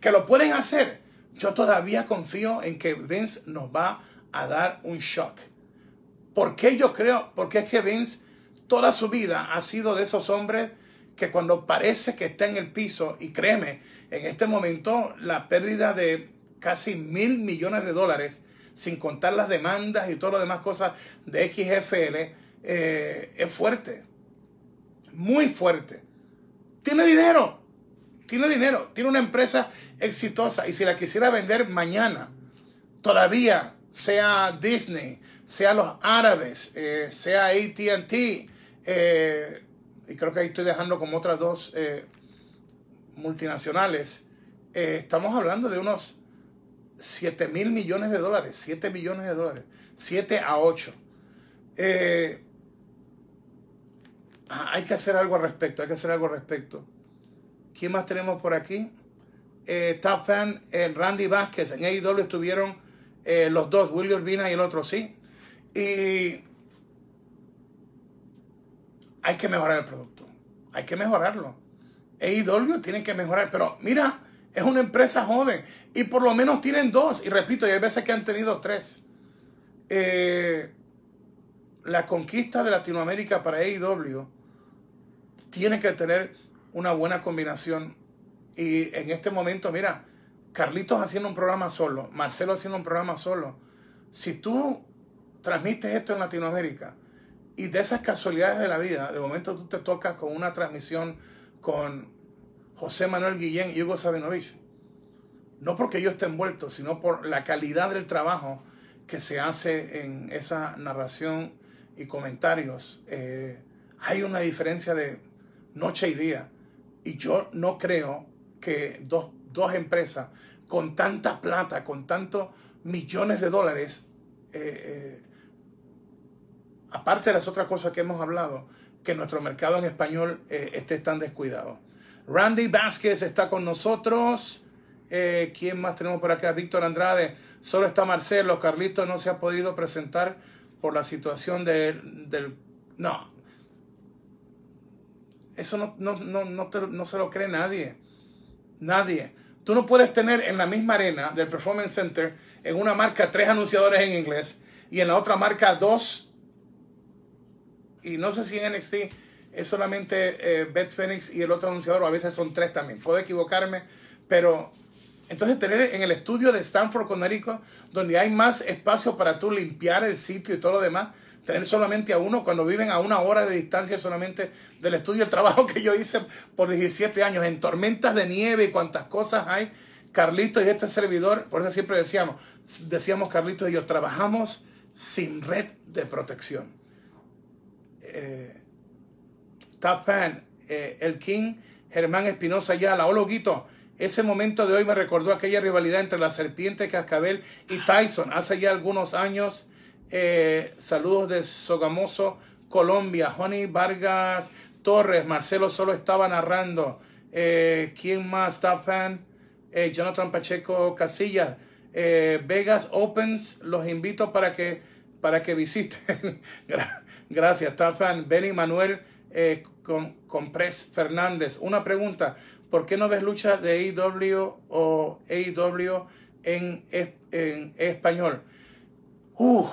Que lo pueden hacer, yo todavía confío en que Vince nos va a dar un shock. ¿Por qué yo creo? Porque es que Vince toda su vida ha sido de esos hombres que cuando parece que está en el piso, y créeme, en este momento la pérdida de casi mil millones de dólares, sin contar las demandas y todas las demás cosas de XFL, eh, es fuerte. Muy fuerte. Tiene dinero. Tiene dinero. Tiene una empresa exitosa. Y si la quisiera vender mañana, todavía sea Disney, sea los árabes, eh, sea ATT, eh, y creo que ahí estoy dejando como otras dos multinacionales, estamos hablando de unos 7 mil millones de dólares, 7 millones de dólares, 7 a 8. Eh, ah, hay que hacer algo al respecto, hay que hacer algo al respecto. ¿Quién más tenemos por aquí? Eh, Top eh, Randy Vázquez, en AEW estuvieron los dos, William Urbina y el otro, sí. Y hay que mejorar el producto. Hay que mejorarlo. AEW tiene que mejorar. Pero mira, es una empresa joven. Y por lo menos tienen dos. Y repito, y hay veces que han tenido tres. Eh, la conquista de Latinoamérica para AEW tiene que tener una buena combinación. Y en este momento, mira, Carlitos haciendo un programa solo, Marcelo haciendo un programa solo. Si tú transmites esto en Latinoamérica y de esas casualidades de la vida, de momento tú te tocas con una transmisión con José Manuel Guillén y Hugo Sabinovich, no porque yo esté envuelto, sino por la calidad del trabajo que se hace en esa narración y comentarios. Eh, hay una diferencia de noche y día. Y yo no creo que dos, empresas con tanta plata, con tantos millones de dólares, eh, eh, aparte de las otras cosas que hemos hablado, que nuestro mercado en español esté tan descuidado. Randy Vázquez está con nosotros. ¿Quién más tenemos por acá? Víctor Andrade. Solo está Marcelo. Carlito no se ha podido presentar por la situación del... No, eso no, no, no, no, se lo cree nadie. Nadie. Tú no puedes tener en la misma arena del Performance Center, en una marca, tres anunciadores en inglés y en la otra marca dos. Y no sé si en NXT es solamente eh, Beth Phoenix y el otro anunciador, o a veces son tres también. Puedo equivocarme, pero entonces tener en el estudio de Stanford, Connecticut, donde hay más espacio para tú limpiar el sitio y todo lo demás, tener solamente a uno cuando viven a una hora de distancia solamente del estudio, el trabajo que yo hice por 17 años en tormentas de nieve y cuantas cosas hay. Carlitos y este servidor, por eso siempre decíamos, decíamos Carlitos y yo, trabajamos sin red de protección. Eh, Top eh, el King, Germán Espinosa la hola Guito, ese momento de hoy me recordó aquella rivalidad entre la serpiente Cascabel y Tyson hace ya algunos años eh, saludos de Sogamoso, Colombia. Juani Vargas Torres, Marcelo solo estaba narrando. Eh, ¿Quién más? Está fan. Eh, Jonathan Pacheco Casillas. Vegas Opens, los invito para que, para que visiten. Gracias, está fan. Benny Manuel con, Compres Fernández. Una pregunta. ¿Por qué no ves lucha de AEW o AEW en, en, español? Uh,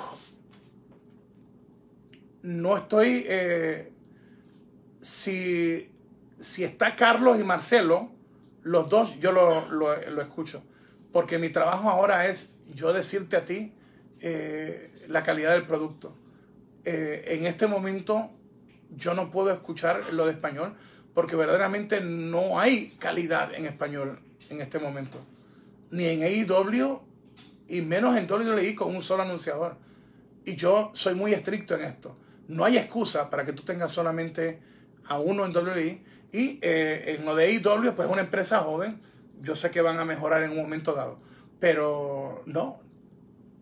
no estoy, eh, si, si, está Carlos y Marcelo, los dos yo lo, escucho, porque mi trabajo ahora es yo decirte a ti eh, la calidad del producto. Eh, en este momento yo no puedo escuchar lo de español porque verdaderamente no hay calidad en español en este momento. Ni en AEW y menos en WWE con un solo anunciador. Y yo soy muy estricto en esto no hay excusa para que tú tengas solamente a uno en WWE. Y eh, en lo de AEW, pues es una empresa joven. Yo sé que van a mejorar en un momento dado. Pero no,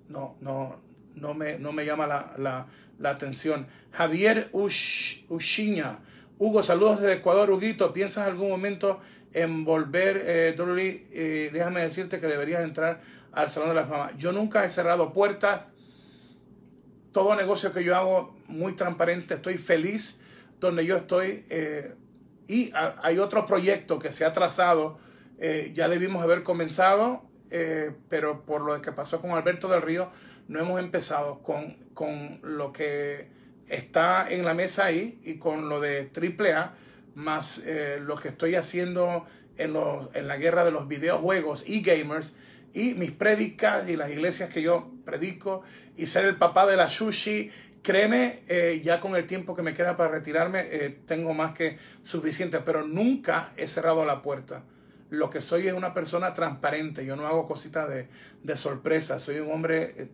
no, no, no me, no me llama la, atención. Javier Ush, Ushiña. Hugo, saludos desde Ecuador. Huguito, ¿piensas algún momento en volver eh, WWE? Eh, déjame decirte que deberías entrar al Salón de la Fama. Yo nunca he cerrado puertas. Todo negocio que yo hago muy transparente, estoy feliz donde yo estoy. Eh, y hay otro proyecto que se ha trazado, eh, ya debimos haber comenzado, eh, pero por lo que pasó con Alberto del Río, no hemos empezado con, con lo que está en la mesa ahí y con lo de AAA, más lo que estoy haciendo en, los, en la guerra de los videojuegos y gamers y mis prédicas y las iglesias que yo predico y ser el papá de la sushi Créeme, eh, ya con el tiempo que me queda para retirarme, eh, tengo más que suficiente, pero nunca he cerrado la puerta. Lo que soy es una persona transparente, yo no hago cositas de, sorpresa, soy un hombre eh,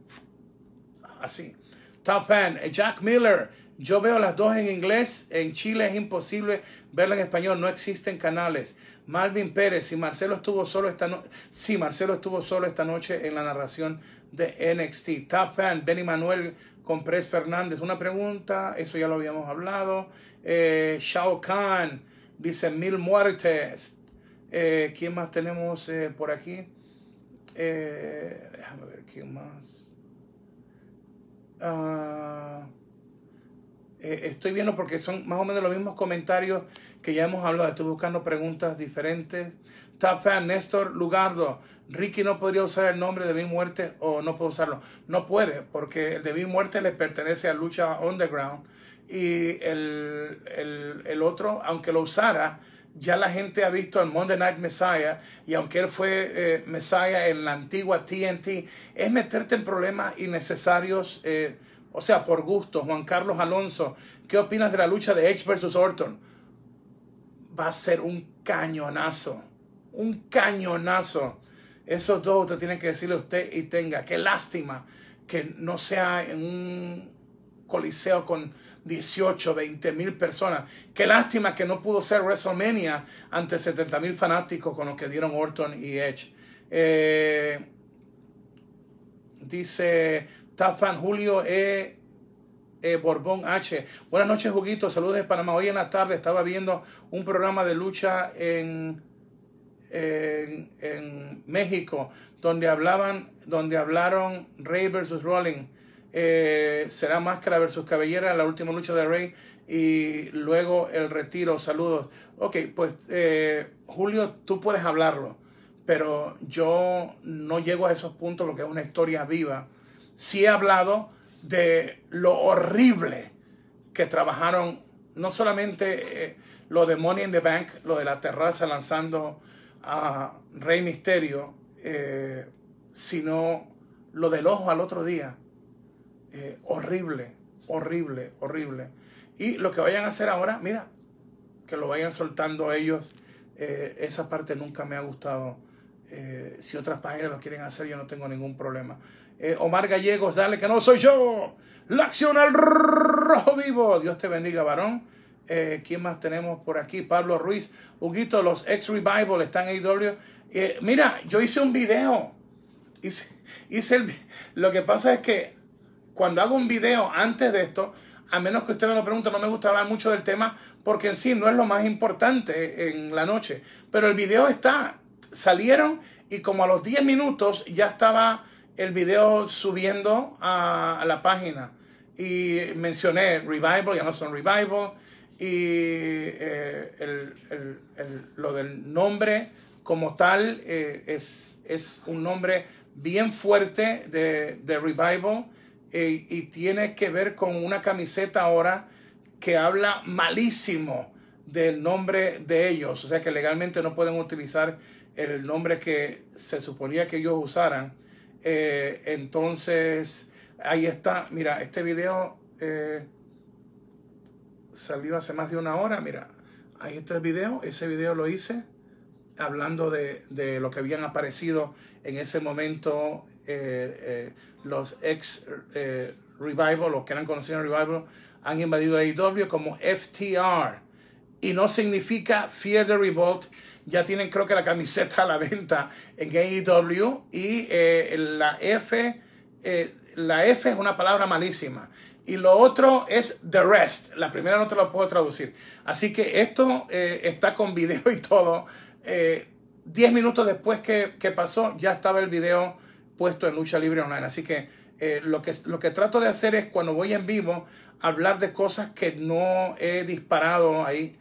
así. Top fan, Jack Miller, yo veo las dos en inglés, en Chile es imposible verla en español, no existen canales. Malvin Pérez, si Marcelo estuvo solo esta noche, sí, Marcelo estuvo solo esta noche en la narración de NXT. Top fan, Benny Manuel con Pres Fernández. Una pregunta, eso ya lo habíamos hablado. Eh, Shao Kahn dice mil muertes. Eh, ¿Quién más tenemos eh, por aquí? Eh, déjame ver quién más. Ah, Eh, estoy viendo porque son más o menos los mismos comentarios que ya hemos hablado. Estoy buscando preguntas diferentes. Top fan, Néstor Lugardo. Ricky no podría usar el nombre de Bill Muerte o no puede usarlo. No puede, porque el de Bill Muerte le pertenece a Lucha Underground. Y el, el, el otro, aunque lo usara, ya la gente ha visto al Monday Night Messiah y aunque él fue eh, Messiah en la antigua TNT, es meterte en problemas innecesarios, eh, o sea, por gusto. Juan Carlos Alonso, ¿qué opinas de la lucha de Edge versus Orton? Va a ser un cañonazo, un cañonazo. Esos dos usted tiene que decirle a usted y tenga. Qué lástima que no sea en un coliseo con 18, 20 mil personas. Qué lástima que no pudo ser WrestleMania ante 70 mil fanáticos con los que dieron Orton y Edge. Eh, dice Tafan Julio E. e. Borbón H. Buenas noches, Juguito. Saludos de Panamá. Hoy en la tarde estaba viendo un programa de lucha en en, México, donde hablaban, donde hablaron Rey versus Rolling. Eh, será Máscara versus Cabellera, la última lucha de Rey y luego el retiro. Saludos. Ok, pues eh, Julio, tú puedes hablarlo, pero yo no llego a esos puntos porque es una historia viva. Sí he hablado de lo horrible que trabajaron, no solamente eh, lo de Money in the Bank, lo de la terraza lanzando a Rey Misterio, eh, sino lo del ojo al otro día. Eh, horrible, horrible, horrible. Y lo que vayan a hacer ahora, mira, que lo vayan soltando ellos. Eh, esa parte nunca me ha gustado. si otras páginas lo quieren hacer, yo no tengo ningún problema. Omar Gallegos, dale que no soy yo. La acción al rojo vivo. Dios te bendiga, varón. Eh, ¿Quién más tenemos por aquí? Pablo Ruiz. Huguito, los ex Revival están en. Eh, mira, yo hice un video. Hice, hice el, lo que pasa es que cuando hago un video antes de esto, a menos que usted me lo pregunte, no me gusta hablar mucho del tema porque en sí no es lo más importante en la noche. Pero el video está. Salieron y como a los 10 minutos ya estaba el video subiendo a, la página. Y mencioné Revival, ya no son Revival y eh, lo del nombre como tal eh, es, es, un nombre bien fuerte de, Revival eh, y tiene que ver con una camiseta ahora que habla malísimo del nombre de ellos, o sea que legalmente no pueden utilizar el nombre que se suponía que ellos usaran. entonces, ahí está, mira, este video salió hace más de una hora. Mira, ahí está el video. Ese video lo hice hablando de, lo que habían aparecido en ese momento eh, eh, los ex eh, Revival, los que eran conocidos en Revival, han invadido AEW como FTR. Y no significa Fear the Revolt. Ya tienen creo que la camiseta a la venta en AEW. Y la F, la F es una palabra malísima. Y lo otro es The Rest. La primera no te lo puedo traducir. Así que esto está con video y todo. Diez minutos después que, pasó, ya estaba el video puesto en Lucha Libre Online. Así que, eh, lo que lo que trato de hacer es cuando voy en vivo, hablar de cosas que no he disparado ahí.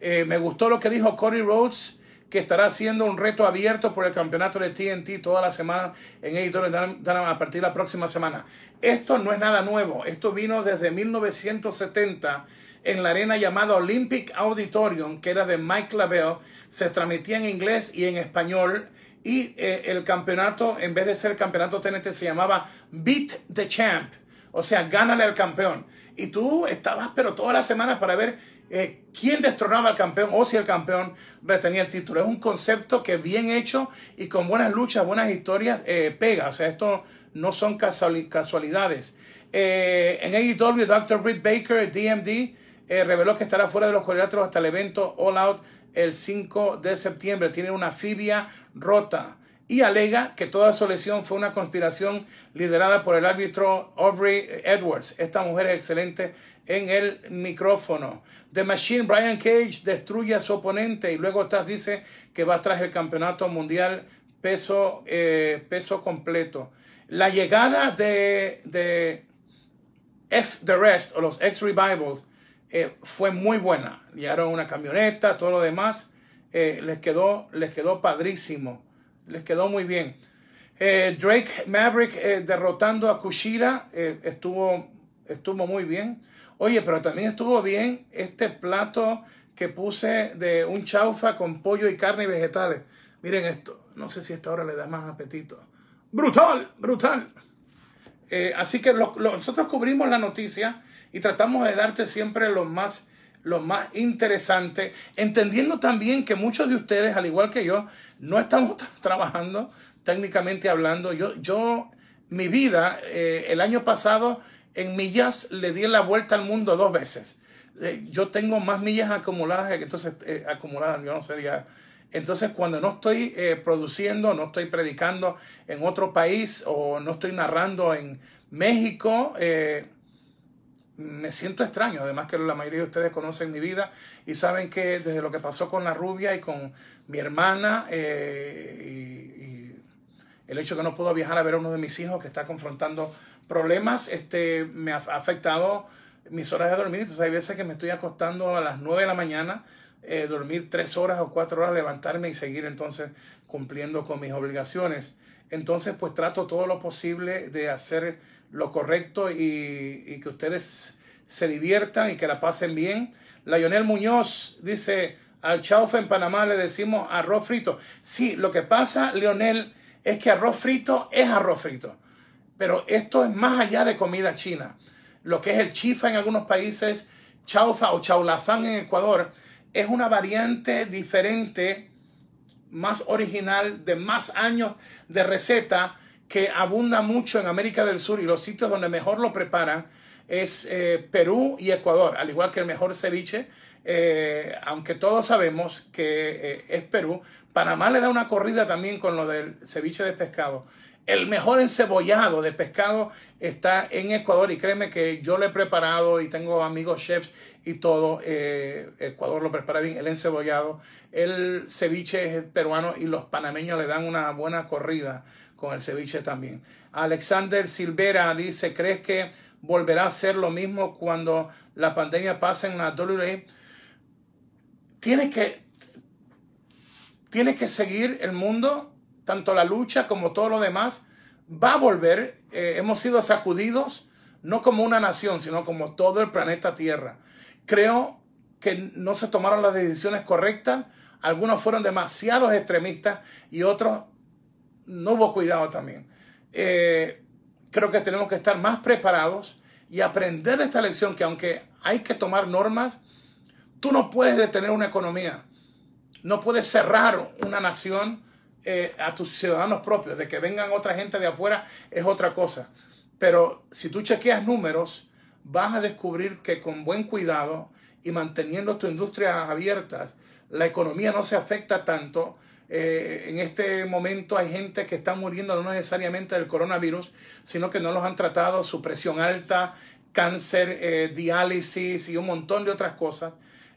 me gustó lo que dijo Cody Rhodes que estará haciendo un reto abierto por el campeonato de TNT toda la semana en Editores a partir de la próxima semana. Esto no es nada nuevo, esto vino desde 1970 en la arena llamada Olympic Auditorium, que era de Mike Lavelle, se transmitía en inglés y en español y eh, el campeonato, en vez de ser campeonato TNT, se llamaba Beat the Champ, o sea, gánale al campeón. Y tú estabas, pero todas las semanas para ver eh, quién destronaba al campeón o si el campeón retenía el título. Es un concepto que bien hecho y con buenas luchas, buenas historias, eh, pega. O sea, esto no son casualidades. Eh, en AEW, Dr. Britt Baker, DMD, reveló que estará fuera de los cuadriláteros hasta el evento All Out el 5 de septiembre. Tiene una fibia rota y alega que toda su lesión fue una conspiración liderada por el árbitro Aubrey Edwards. Esta mujer es excelente en el micrófono. The Machine Brian Cage destruye a su oponente y luego Taz dice que va tras el campeonato mundial peso, eh, peso completo. La llegada de, de F The Rest o los X Revivals eh, fue muy buena. Llegaron una camioneta, todo lo demás. Eh, les, quedó, les quedó padrísimo. Les quedó muy bien. Eh, Drake Maverick derrotando a Kushira estuvo, estuvo muy bien. Oye, pero también estuvo bien este plato que puse de un chaufa con pollo y carne y vegetales. Miren esto. No sé si esta hora le da más apetito. Brutal, brutal. así que nosotros cubrimos la noticia y tratamos de darte siempre lo más, lo más interesante, entendiendo también que muchos de ustedes, al igual que yo, no estamos trabajando técnicamente hablando. Yo, yo mi vida, eh, el año pasado, en millas le di la vuelta al mundo dos veces. Eh, yo tengo más millas acumuladas entonces eh, acumuladas, yo no sé ya. Entonces, cuando no estoy produciendo, no estoy predicando en otro país o no estoy narrando en México, me siento extraño, además que la mayoría de ustedes conocen mi vida y saben que desde lo que pasó con la rubia y con mi hermana eh, y, el hecho de que no puedo viajar a ver a uno de mis hijos que está confrontando problemas, este, me ha afectado mis horas de dormir. Entonces hay veces que me estoy acostando a las 9 de la mañana, eh, dormir 3 horas o 4 horas, levantarme y seguir entonces cumpliendo con mis obligaciones. Entonces pues trato todo lo posible de hacer lo correcto y, que ustedes se diviertan y que la pasen bien. Lionel Muñoz dice, al chaufa en Panamá le decimos arroz frito. Sí, lo que pasa, Lionel, es que arroz frito es arroz frito. Pero esto es más allá de comida china. Lo que es el chifa en algunos países, chaufa o chaulafán en Ecuador, es una variante diferente, más original, de más años de receta que abunda mucho en América del Sur y los sitios donde mejor lo preparan es eh, Perú y Ecuador, al igual que el mejor ceviche, eh, aunque todos sabemos que eh, es Perú. Panamá le da una corrida también con lo del ceviche de pescado. El mejor encebollado de pescado está en Ecuador y créeme que yo lo he preparado y tengo amigos chefs y todo. Ecuador lo prepara bien, el encebollado. El ceviche es peruano y los panameños le dan una buena corrida con el ceviche también. Alexander Silvera dice, ¿crees que volverá a ser lo mismo cuando la pandemia pase en la WWE? Tiene que, que seguir el mundo, tanto la lucha como todo lo demás. Va a volver. Eh, hemos sido sacudidos, no como una nación, sino como todo el planeta Tierra. Creo que no se tomaron las decisiones correctas. Algunos fueron demasiados extremistas y otros no hubo cuidado también. Eh, creo que tenemos que estar más preparados y aprender de esta lección que aunque hay que tomar normas, tú no puedes detener una economía, no puedes cerrar una nación eh, a tus ciudadanos propios, de que vengan otra gente de afuera es otra cosa. Pero si tú chequeas números, vas a descubrir que con buen cuidado y manteniendo tu industria abiertas, la economía no se afecta tanto eh, en este momento hay gente que está muriendo no necesariamente del coronavirus, sino que no los han tratado, su presión alta, cáncer, eh, diálisis y un montón de otras cosas.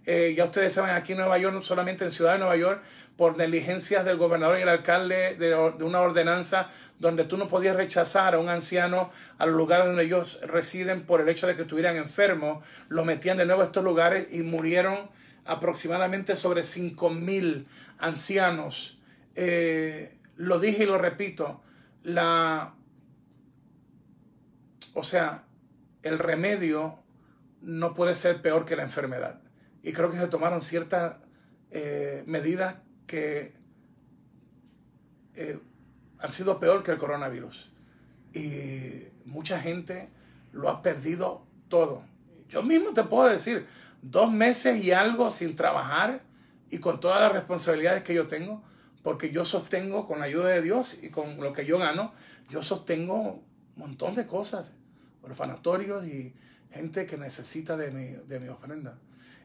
Eh, ya ustedes saben, aquí en Nueva York, no solamente en Ciudad de Nueva York, por negligencias del gobernador y el alcalde de, de, una ordenanza donde tú no podías rechazar a un anciano a los lugares donde ellos residen por el hecho de que estuvieran enfermos, lo metían de nuevo a estos lugares y murieron aproximadamente sobre 5 mil ancianos. Eh, lo dije y lo repito, la, o sea, el remedio no puede ser peor que la enfermedad. Y creo que se tomaron ciertas eh, medidas que eh, han sido peor que el coronavirus. Y mucha gente lo ha perdido todo. Yo mismo te puedo decir, dos meses y algo sin trabajar y con todas las responsabilidades que yo tengo, porque yo sostengo con la ayuda de Dios y con lo que yo gano, yo sostengo un montón de cosas, orfanatorios y gente que necesita de mi, de mi ofrenda.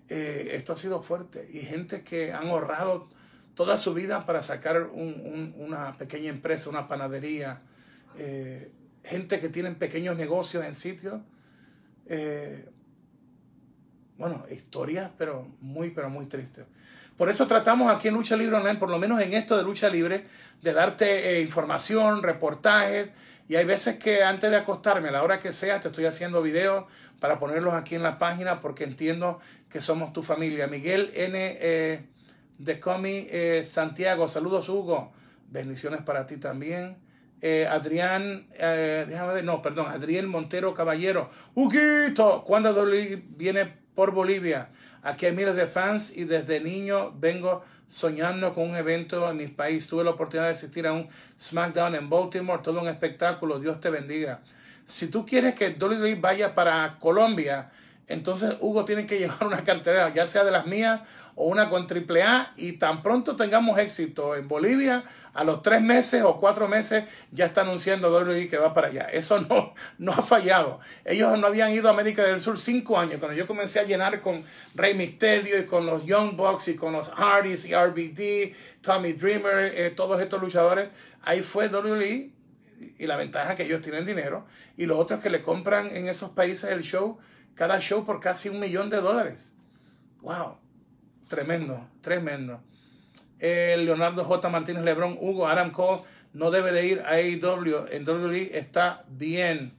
Eh, esto ha sido fuerte y gente que han ahorrado toda su vida para sacar una pequeña empresa, una panadería, eh, gente que tienen pequeños negocios en sitios. Eh, bueno, historias, pero muy, pero muy tristes. Por eso tratamos aquí en Lucha Libre Online, por lo menos en esto de Lucha Libre, de darte eh, información, reportajes, Y hay veces que antes de acostarme, a la hora que sea, te estoy haciendo videos para ponerlos aquí en la página porque entiendo que somos tu familia. Miguel N. Eh, de Comi eh, Santiago, saludos Hugo, bendiciones para ti también. Adrián, déjame ver, no, perdón, Adrián Montero Caballero. Huguito, ¿cuándo viene por Bolivia? Aquí hay miles de fans y desde niño vengo soñando con un evento en mi país. Tuve la oportunidad de asistir a un SmackDown en Baltimore, todo un espectáculo. Dios te bendiga. Si tú quieres que WWE vaya para Colombia, entonces Hugo tiene que llevar una cartera, ya sea de las mías o una con AAA, y tan pronto tengamos éxito en Bolivia, a los tres meses o cuatro meses ya está anunciando WWE que va para allá. Eso no, no ha fallado. Ellos no habían ido a América del Sur cinco años. Cuando yo comencé a llenar con Rey Mysterio y con los Young Bucks y con los Hardys y RBD, Tommy Dreamer, eh, todos estos luchadores, ahí fue WWE y la ventaja que ellos tienen dinero y los otros que le compran en esos países el show, cada show por casi un millón de dólares. ¡Wow! Tremendo, tremendo. Leonardo J. Martínez Lebrón, Hugo, Adam Cole no debe de ir a AEW. En WWE está bien.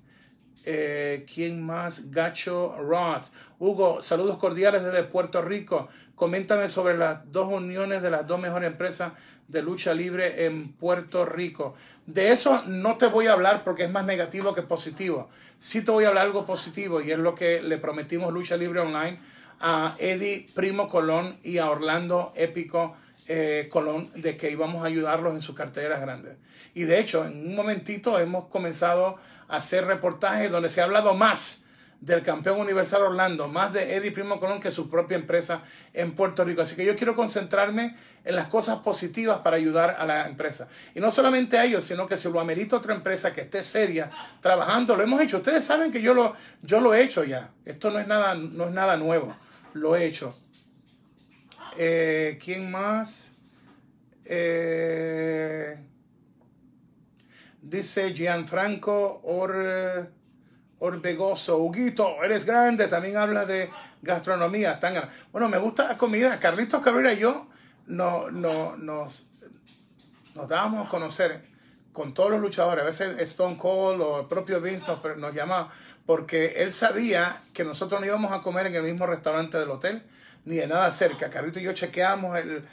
Eh, ¿Quién más? Gacho Rod. Hugo, saludos cordiales desde Puerto Rico. Coméntame sobre las dos uniones de las dos mejores empresas de lucha libre en Puerto Rico. De eso no te voy a hablar porque es más negativo que positivo. Sí te voy a hablar algo positivo y es lo que le prometimos Lucha Libre Online a Eddie Primo Colón y a Orlando Épico eh, Colón de que íbamos a ayudarlos en sus carteras grandes. Y de hecho, en un momentito hemos comenzado a hacer reportajes donde se ha hablado más del campeón universal Orlando, más de Eddie Primo Colón que su propia empresa en Puerto Rico. Así que yo quiero concentrarme en las cosas positivas para ayudar a la empresa. Y no solamente a ellos, sino que si lo amerita otra empresa que esté seria, trabajando, lo hemos hecho. Ustedes saben que yo lo, yo lo he hecho ya. Esto no es nada, no es nada nuevo. Lo he hecho. Eh, ¿Quién más? Eh, dice Gianfranco Or, Orbegoso. Huguito, eres grande. También habla de gastronomía. bueno, me gusta la comida. Carlitos Cabrera y yo no, no, nos, nos dábamos a conocer con todos los luchadores. A veces Stone Cold o el propio Vince nos, nos porque él sabía que nosotros no íbamos a comer en el mismo restaurante del hotel ni de nada cerca. Carlito y yo chequeamos el,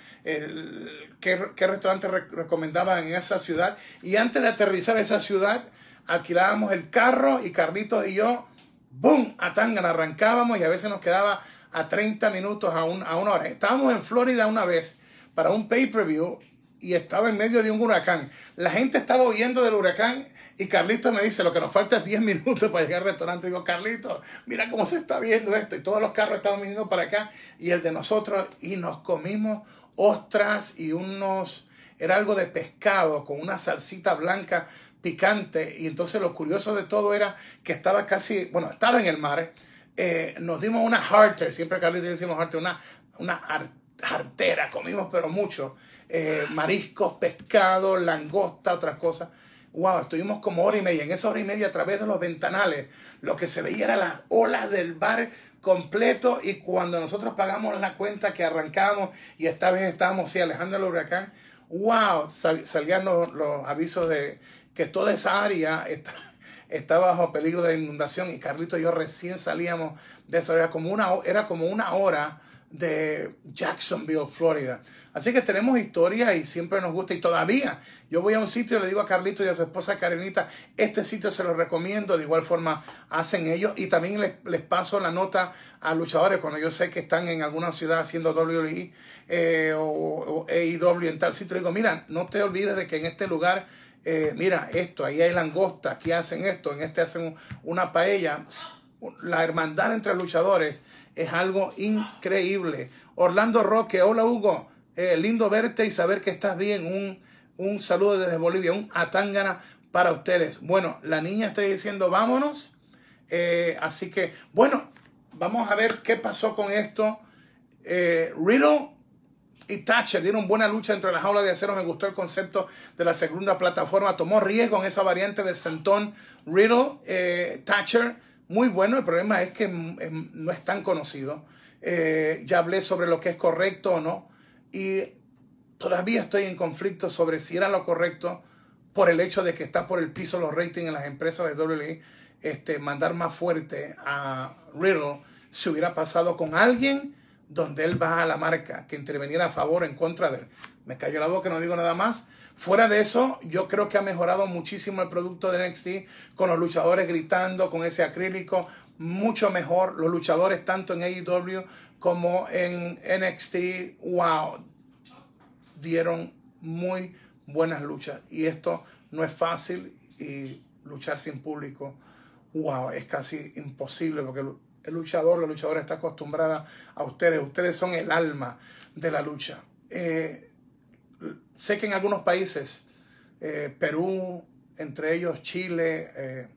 qué, restaurante recomendaban en esa ciudad y antes de aterrizar a esa ciudad alquilábamos el carro y Carlitos y yo, ¡boom!, a Tangana arrancábamos y a veces nos quedaba a 30 minutos, a, a una hora. Estábamos en Florida una vez para un pay-per-view y estaba en medio de un huracán. La gente estaba huyendo del huracán y Carlito me dice, lo que nos falta es 10 minutos para llegar al restaurante. digo, Carlito, mira cómo se está viendo esto. Y todos los carros estaban viniendo para acá y el de nosotros. Y nos comimos ostras y unos, era algo de pescado con una salsita blanca picante. Y entonces lo curioso de todo era que estaba casi, bueno, estaba en el mar. Eh, nos dimos una harter, siempre Carlito y decimos harter, una, una hartera, comimos pero mucho. Eh, mariscos, pescado, langosta, otras cosas wow, estuvimos como hora y media. En esa hora y media, a través de los ventanales, lo que se veía era las olas del bar completo. Y cuando nosotros pagamos la cuenta que arrancamos y esta vez estábamos sí, alejando el huracán, wow, salían los, avisos de que toda esa área está, está, bajo peligro de inundación. Y Carlito y yo recién salíamos de esa área, como una, era como una hora de Jacksonville, Florida. Así que tenemos historia y siempre nos gusta y todavía yo voy a un sitio y le digo a Carlito y a su esposa Karenita, este sitio se lo recomiendo, de igual forma hacen ellos y también les, paso la nota a luchadores cuando yo sé que están en alguna ciudad haciendo WWE eh, o, AEW en tal sitio, le digo, mira, no te olvides de que en este lugar, eh, mira esto, ahí hay langosta, aquí hacen esto, en este hacen una paella. La hermandad entre luchadores es algo increíble. Orlando Roque, hola Hugo, eh, lindo verte y saber que estás bien. Un, un saludo desde Bolivia, un atangana para ustedes. Bueno, la niña está diciendo vámonos. Eh, así que, bueno, vamos a ver qué pasó con esto. Eh, Riddle y Thatcher dieron buena lucha entre las jaulas de acero. Me gustó el concepto de la segunda plataforma. Tomó riesgo en esa variante de sentón. Riddle, Thatcher, muy bueno. El problema es que mm, em, no es tan conocido. Eh, ya hablé sobre lo que es correcto o no. Y todavía estoy en conflicto sobre si era lo correcto por el hecho de que está por el piso los ratings en las empresas de WWE, este, mandar más fuerte a Riddle si hubiera pasado con alguien donde él va a la marca, que interveniera a favor o en contra de él. Me cayó la boca, no digo nada más. Fuera de eso, yo creo que ha mejorado muchísimo el producto de NXT con los luchadores gritando, con ese acrílico, mucho mejor. Los luchadores tanto en AEW como en NXT, wow, dieron muy buenas luchas. Y esto no es fácil y luchar sin público, wow, es casi imposible porque el luchador, la luchadora está acostumbrada a ustedes. Ustedes son el alma de la lucha. Eh, sé que en algunos países, eh, Perú, entre ellos Chile, eh,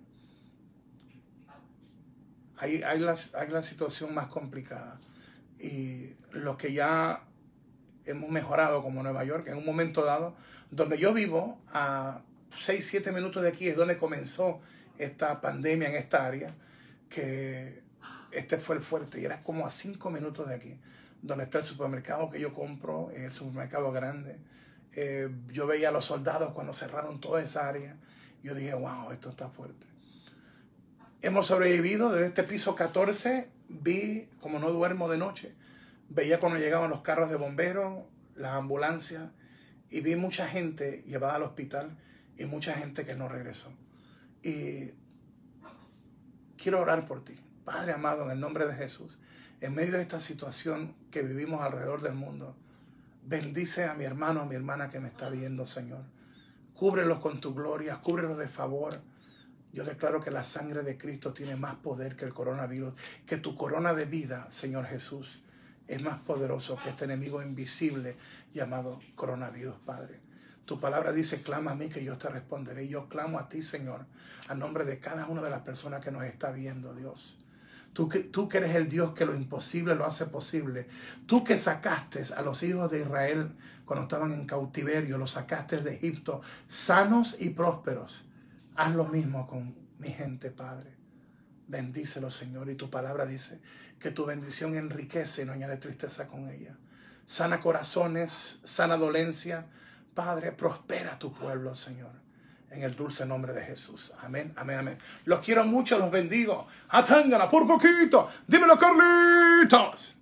hay, hay, la, hay la situación más complicada. Y lo que ya hemos mejorado como Nueva York, en un momento dado, donde yo vivo, a 6, 7 minutos de aquí es donde comenzó esta pandemia en esta área, que este fue el fuerte y era como a 5 minutos de aquí, donde está el supermercado que yo compro, el supermercado grande. Eh, yo veía a los soldados cuando cerraron toda esa área. Yo dije, wow, esto está fuerte. Hemos sobrevivido desde este piso 14. Vi, como no duermo de noche, veía cuando llegaban los carros de bomberos, las ambulancias, y vi mucha gente llevada al hospital y mucha gente que no regresó. Y quiero orar por ti, Padre amado, en el nombre de Jesús, en medio de esta situación que vivimos alrededor del mundo. Bendice a mi hermano, a mi hermana que me está viendo, Señor. Cúbrelos con tu gloria, cúbrelos de favor. Yo declaro que la sangre de Cristo tiene más poder que el coronavirus, que tu corona de vida, Señor Jesús, es más poderoso que este enemigo invisible llamado coronavirus, Padre. Tu palabra dice, clama a mí que yo te responderé. Yo clamo a ti, Señor, a nombre de cada una de las personas que nos está viendo, Dios. Tú que, tú eres el Dios que lo imposible lo hace posible. Tú que sacaste a los hijos de Israel cuando estaban en cautiverio, los sacaste de Egipto sanos y prósperos. Haz lo mismo con mi gente, Padre. Bendícelo, Señor. Y tu palabra dice que tu bendición enriquece y no añade tristeza con ella. Sana corazones, sana dolencia. Padre, prospera tu pueblo, Señor. En el dulce nombre de Jesús. Amén, amén, amén. Los quiero mucho, los bendigo. Atángala por poquito. Dímelo, Carlitos.